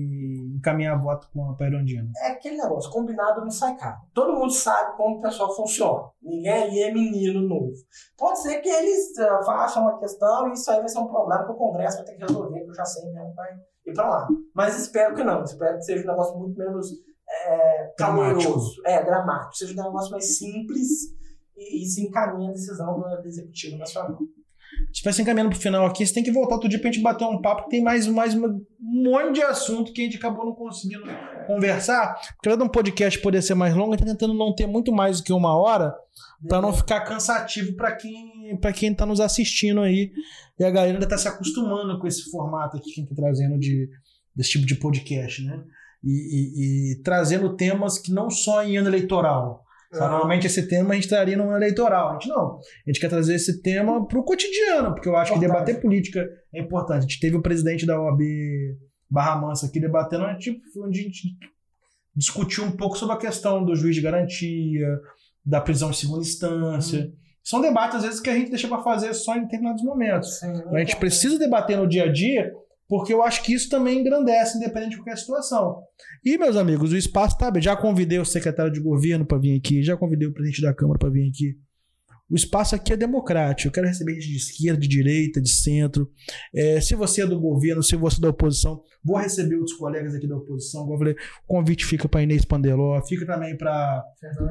encaminhar voto com a Perondina. É aquele negócio, combinado não sai caro. Todo mundo sabe como o pessoal funciona. Ninguém ali é menino novo. Pode ser que eles uh, façam uma questão e isso aí vai ser um problema que o Congresso vai ter que resolver, que eu já sei mesmo vai ir para lá. Mas espero que não. Espero que seja um negócio muito menos é, caloroso. É, dramático. Seja um negócio mais simples e, e se encaminhe a decisão do Executivo Nacional. Se vai se encaminhando pro final aqui, você tem que voltar outro dia pra gente bater um papo, que tem mais, mais uma, um monte de assunto que a gente acabou não conseguindo conversar. Porque além de um podcast poder ser mais longo, a gente tá tentando não ter muito mais do que uma hora, para não ficar cansativo para quem, pra quem tá nos assistindo aí. E a galera ainda tá se acostumando com esse formato aqui que a gente tá trazendo de, desse tipo de podcast, né? E, e, e trazendo temas que não só em ano eleitoral, Normalmente esse tema a gente estaria num eleitoral. A gente não. A gente quer trazer esse tema para o cotidiano, porque eu acho importante. que debater política é importante. A gente teve o presidente da OAB Barra Mansa aqui debatendo, onde a gente discutiu um pouco sobre a questão do juiz de garantia, da prisão em segunda instância. Uhum. São debates, às vezes, que a gente deixa para fazer só em determinados momentos. Sim, a gente precisa debater no dia a dia porque eu acho que isso também engrandece, independente de qualquer situação. E, meus amigos, o espaço está aberto. Já convidei o secretário de governo para vir aqui, já convidei o presidente da Câmara para vir aqui. O espaço aqui é democrático. Eu quero receber gente de esquerda, de direita, de centro. É, se você é do governo, se você é da oposição, vou receber outros colegas aqui da oposição. Como eu falei, o convite fica para Inês Pandeló, fica também para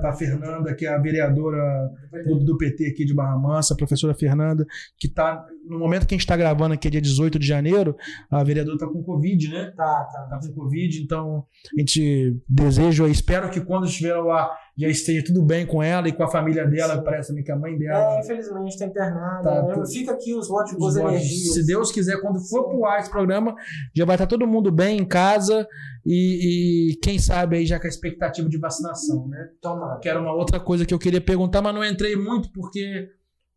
a Fernanda, que é a vereadora do, do, PT aqui de Barra Mansa, a professora Fernanda, que está, no momento que a gente está gravando aqui, é dia 18 de janeiro, a vereadora está com Covid, né? Tá, tá. Está com Covid, então a gente deseja, espero que quando estiver lá já esteja tudo bem com ela e com a família dela, Sim. parece também que a mãe dela. É, infelizmente está internada. Tá, né? Fica aqui os boas energias. Se Deus quiser, quando for pro ar esse programa, já vai estar todo mundo bem em casa e, e, quem sabe aí já com a expectativa de vacinação, né? Tomara. Que era uma outra coisa que eu queria perguntar, mas não entrei muito porque,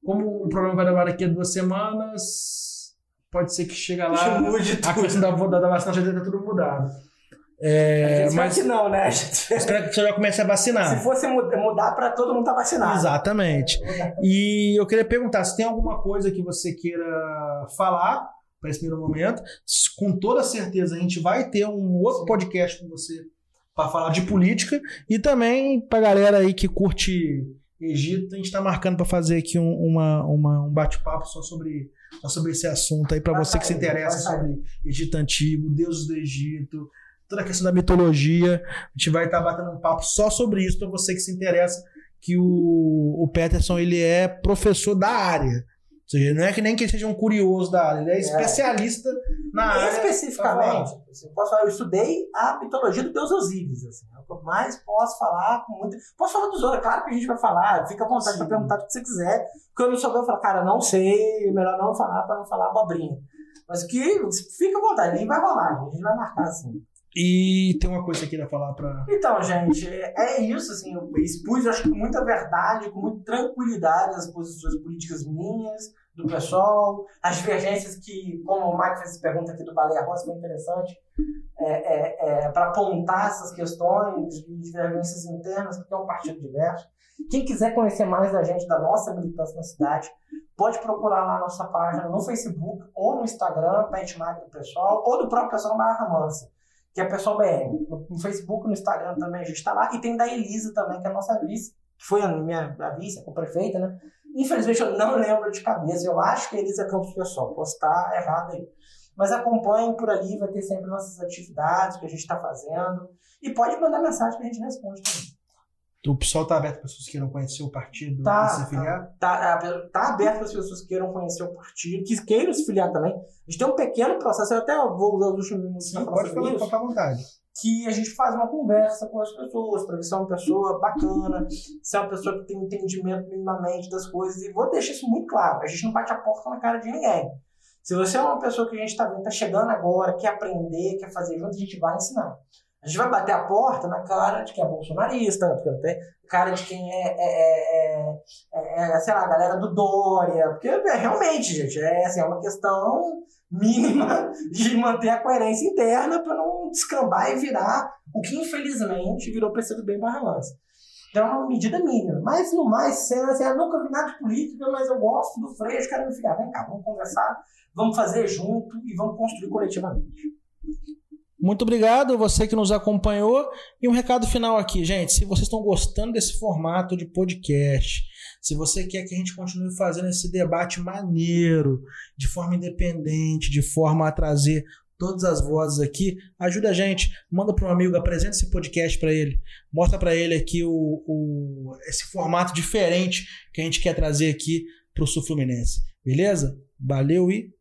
como o programa vai levar daqui a duas semanas, pode ser que chega lá, a questão da, da, da vacinação já tenha tudo mudado. É, mas que não, né? Espero que você já comece a vacinar. Se fosse mudar para todo mundo estar tá vacinado. Exatamente. E eu queria perguntar se tem alguma coisa que você queira falar para esse primeiro momento. Com toda certeza a gente vai ter um outro podcast com você para falar de política e também para galera aí que curte Egito, a gente está marcando para fazer aqui um, uma, uma, um bate-papo só sobre, só sobre esse assunto aí para você que se interessa sobre Egito Antigo, deuses do Egito, toda a questão da mitologia. A gente vai estar tá batendo um papo só sobre isso para você que se interessa, que o, o Peterson ele é professor da área. Ou seja, não é que nem que ele seja um curioso da área, ele é, é. especialista na área. Especificamente, assim, posso falar, eu estudei a mitologia do deus Osíris. Assim, é mais posso falar com muito. Posso falar dos outros, é claro que a gente vai falar, fica à vontade para perguntar o que você quiser. Porque eu não souber, eu falo, cara, não sei, melhor não falar para não falar abobrinha. Mas que fica à vontade, nem vai rolar, a gente vai marcar assim. E tem uma coisa que eu queria falar para. Então, gente, é isso, assim, eu expus, acho que com muita verdade, com muita tranquilidade as posições políticas minhas, do pessoal, as divergências que, como o Mike fez essa pergunta aqui do Baleia Rosa, foi interessante, é, é, é, para apontar essas questões de divergências internas, porque é um partido diverso. Quem quiser conhecer mais da gente, da nossa militância na cidade, pode procurar lá a nossa página no Facebook ou no Instagram, Benchmark do Pessoal, ou do próprio Pessoal Barra Mansa que é Pessoal BR. No Facebook, no Instagram também a gente está lá. E tem da Elisa também, que é a nossa vice, que foi a minha a vice, a prefeita, né? Infelizmente eu não lembro de cabeça. Eu acho que é Elisa Campos Pessoal. Posso estar errado aí. Mas acompanhem por ali, vai ter sempre nossas atividades que a gente está fazendo. E pode mandar mensagem que a gente responde também. O pessoal está aberto para pessoas que queiram conhecer o partido tá, e se afiliar? Tá, tá, tá aberto para as pessoas que queiram conhecer o partido, que queiram se filiar também. A gente tem um pequeno processo, eu até vou usar os últimos minutos para falar sobre isso. à vontade. Que a gente faz uma conversa com as pessoas, para ver se é uma pessoa bacana, se é uma pessoa que tem entendimento minimamente das coisas. E vou deixar isso muito claro: a gente não bate a porta na cara de ninguém. Se você é uma pessoa que a gente está vendo, está chegando agora, quer aprender, quer fazer junto, a gente vai ensinar. A gente vai bater a porta na cara de quem é bolsonarista, porque não tem cara de quem é, é, é, é, sei lá, a galera do Dória, porque realmente, gente, é, assim, é uma questão mínima de manter a coerência interna para não descambar e virar o que infelizmente virou PCdoB em Barra Mansa. Então é uma medida mínima. Mas no mais, sendo assim, eu nunca vi nada de política, mas eu gosto do Freixo, quero me ficar. Vem cá, vamos conversar, vamos fazer junto e vamos construir coletivamente. Muito obrigado você que nos acompanhou. E um recado final aqui, gente. Se vocês estão gostando desse formato de podcast, se você quer que a gente continue fazendo esse debate maneiro, de forma independente, de forma a trazer todas as vozes aqui, ajuda a gente, manda para um amigo, apresenta esse podcast para ele, mostra para ele aqui o, o, esse formato diferente que a gente quer trazer aqui para o Sul Fluminense. Beleza? Valeu e!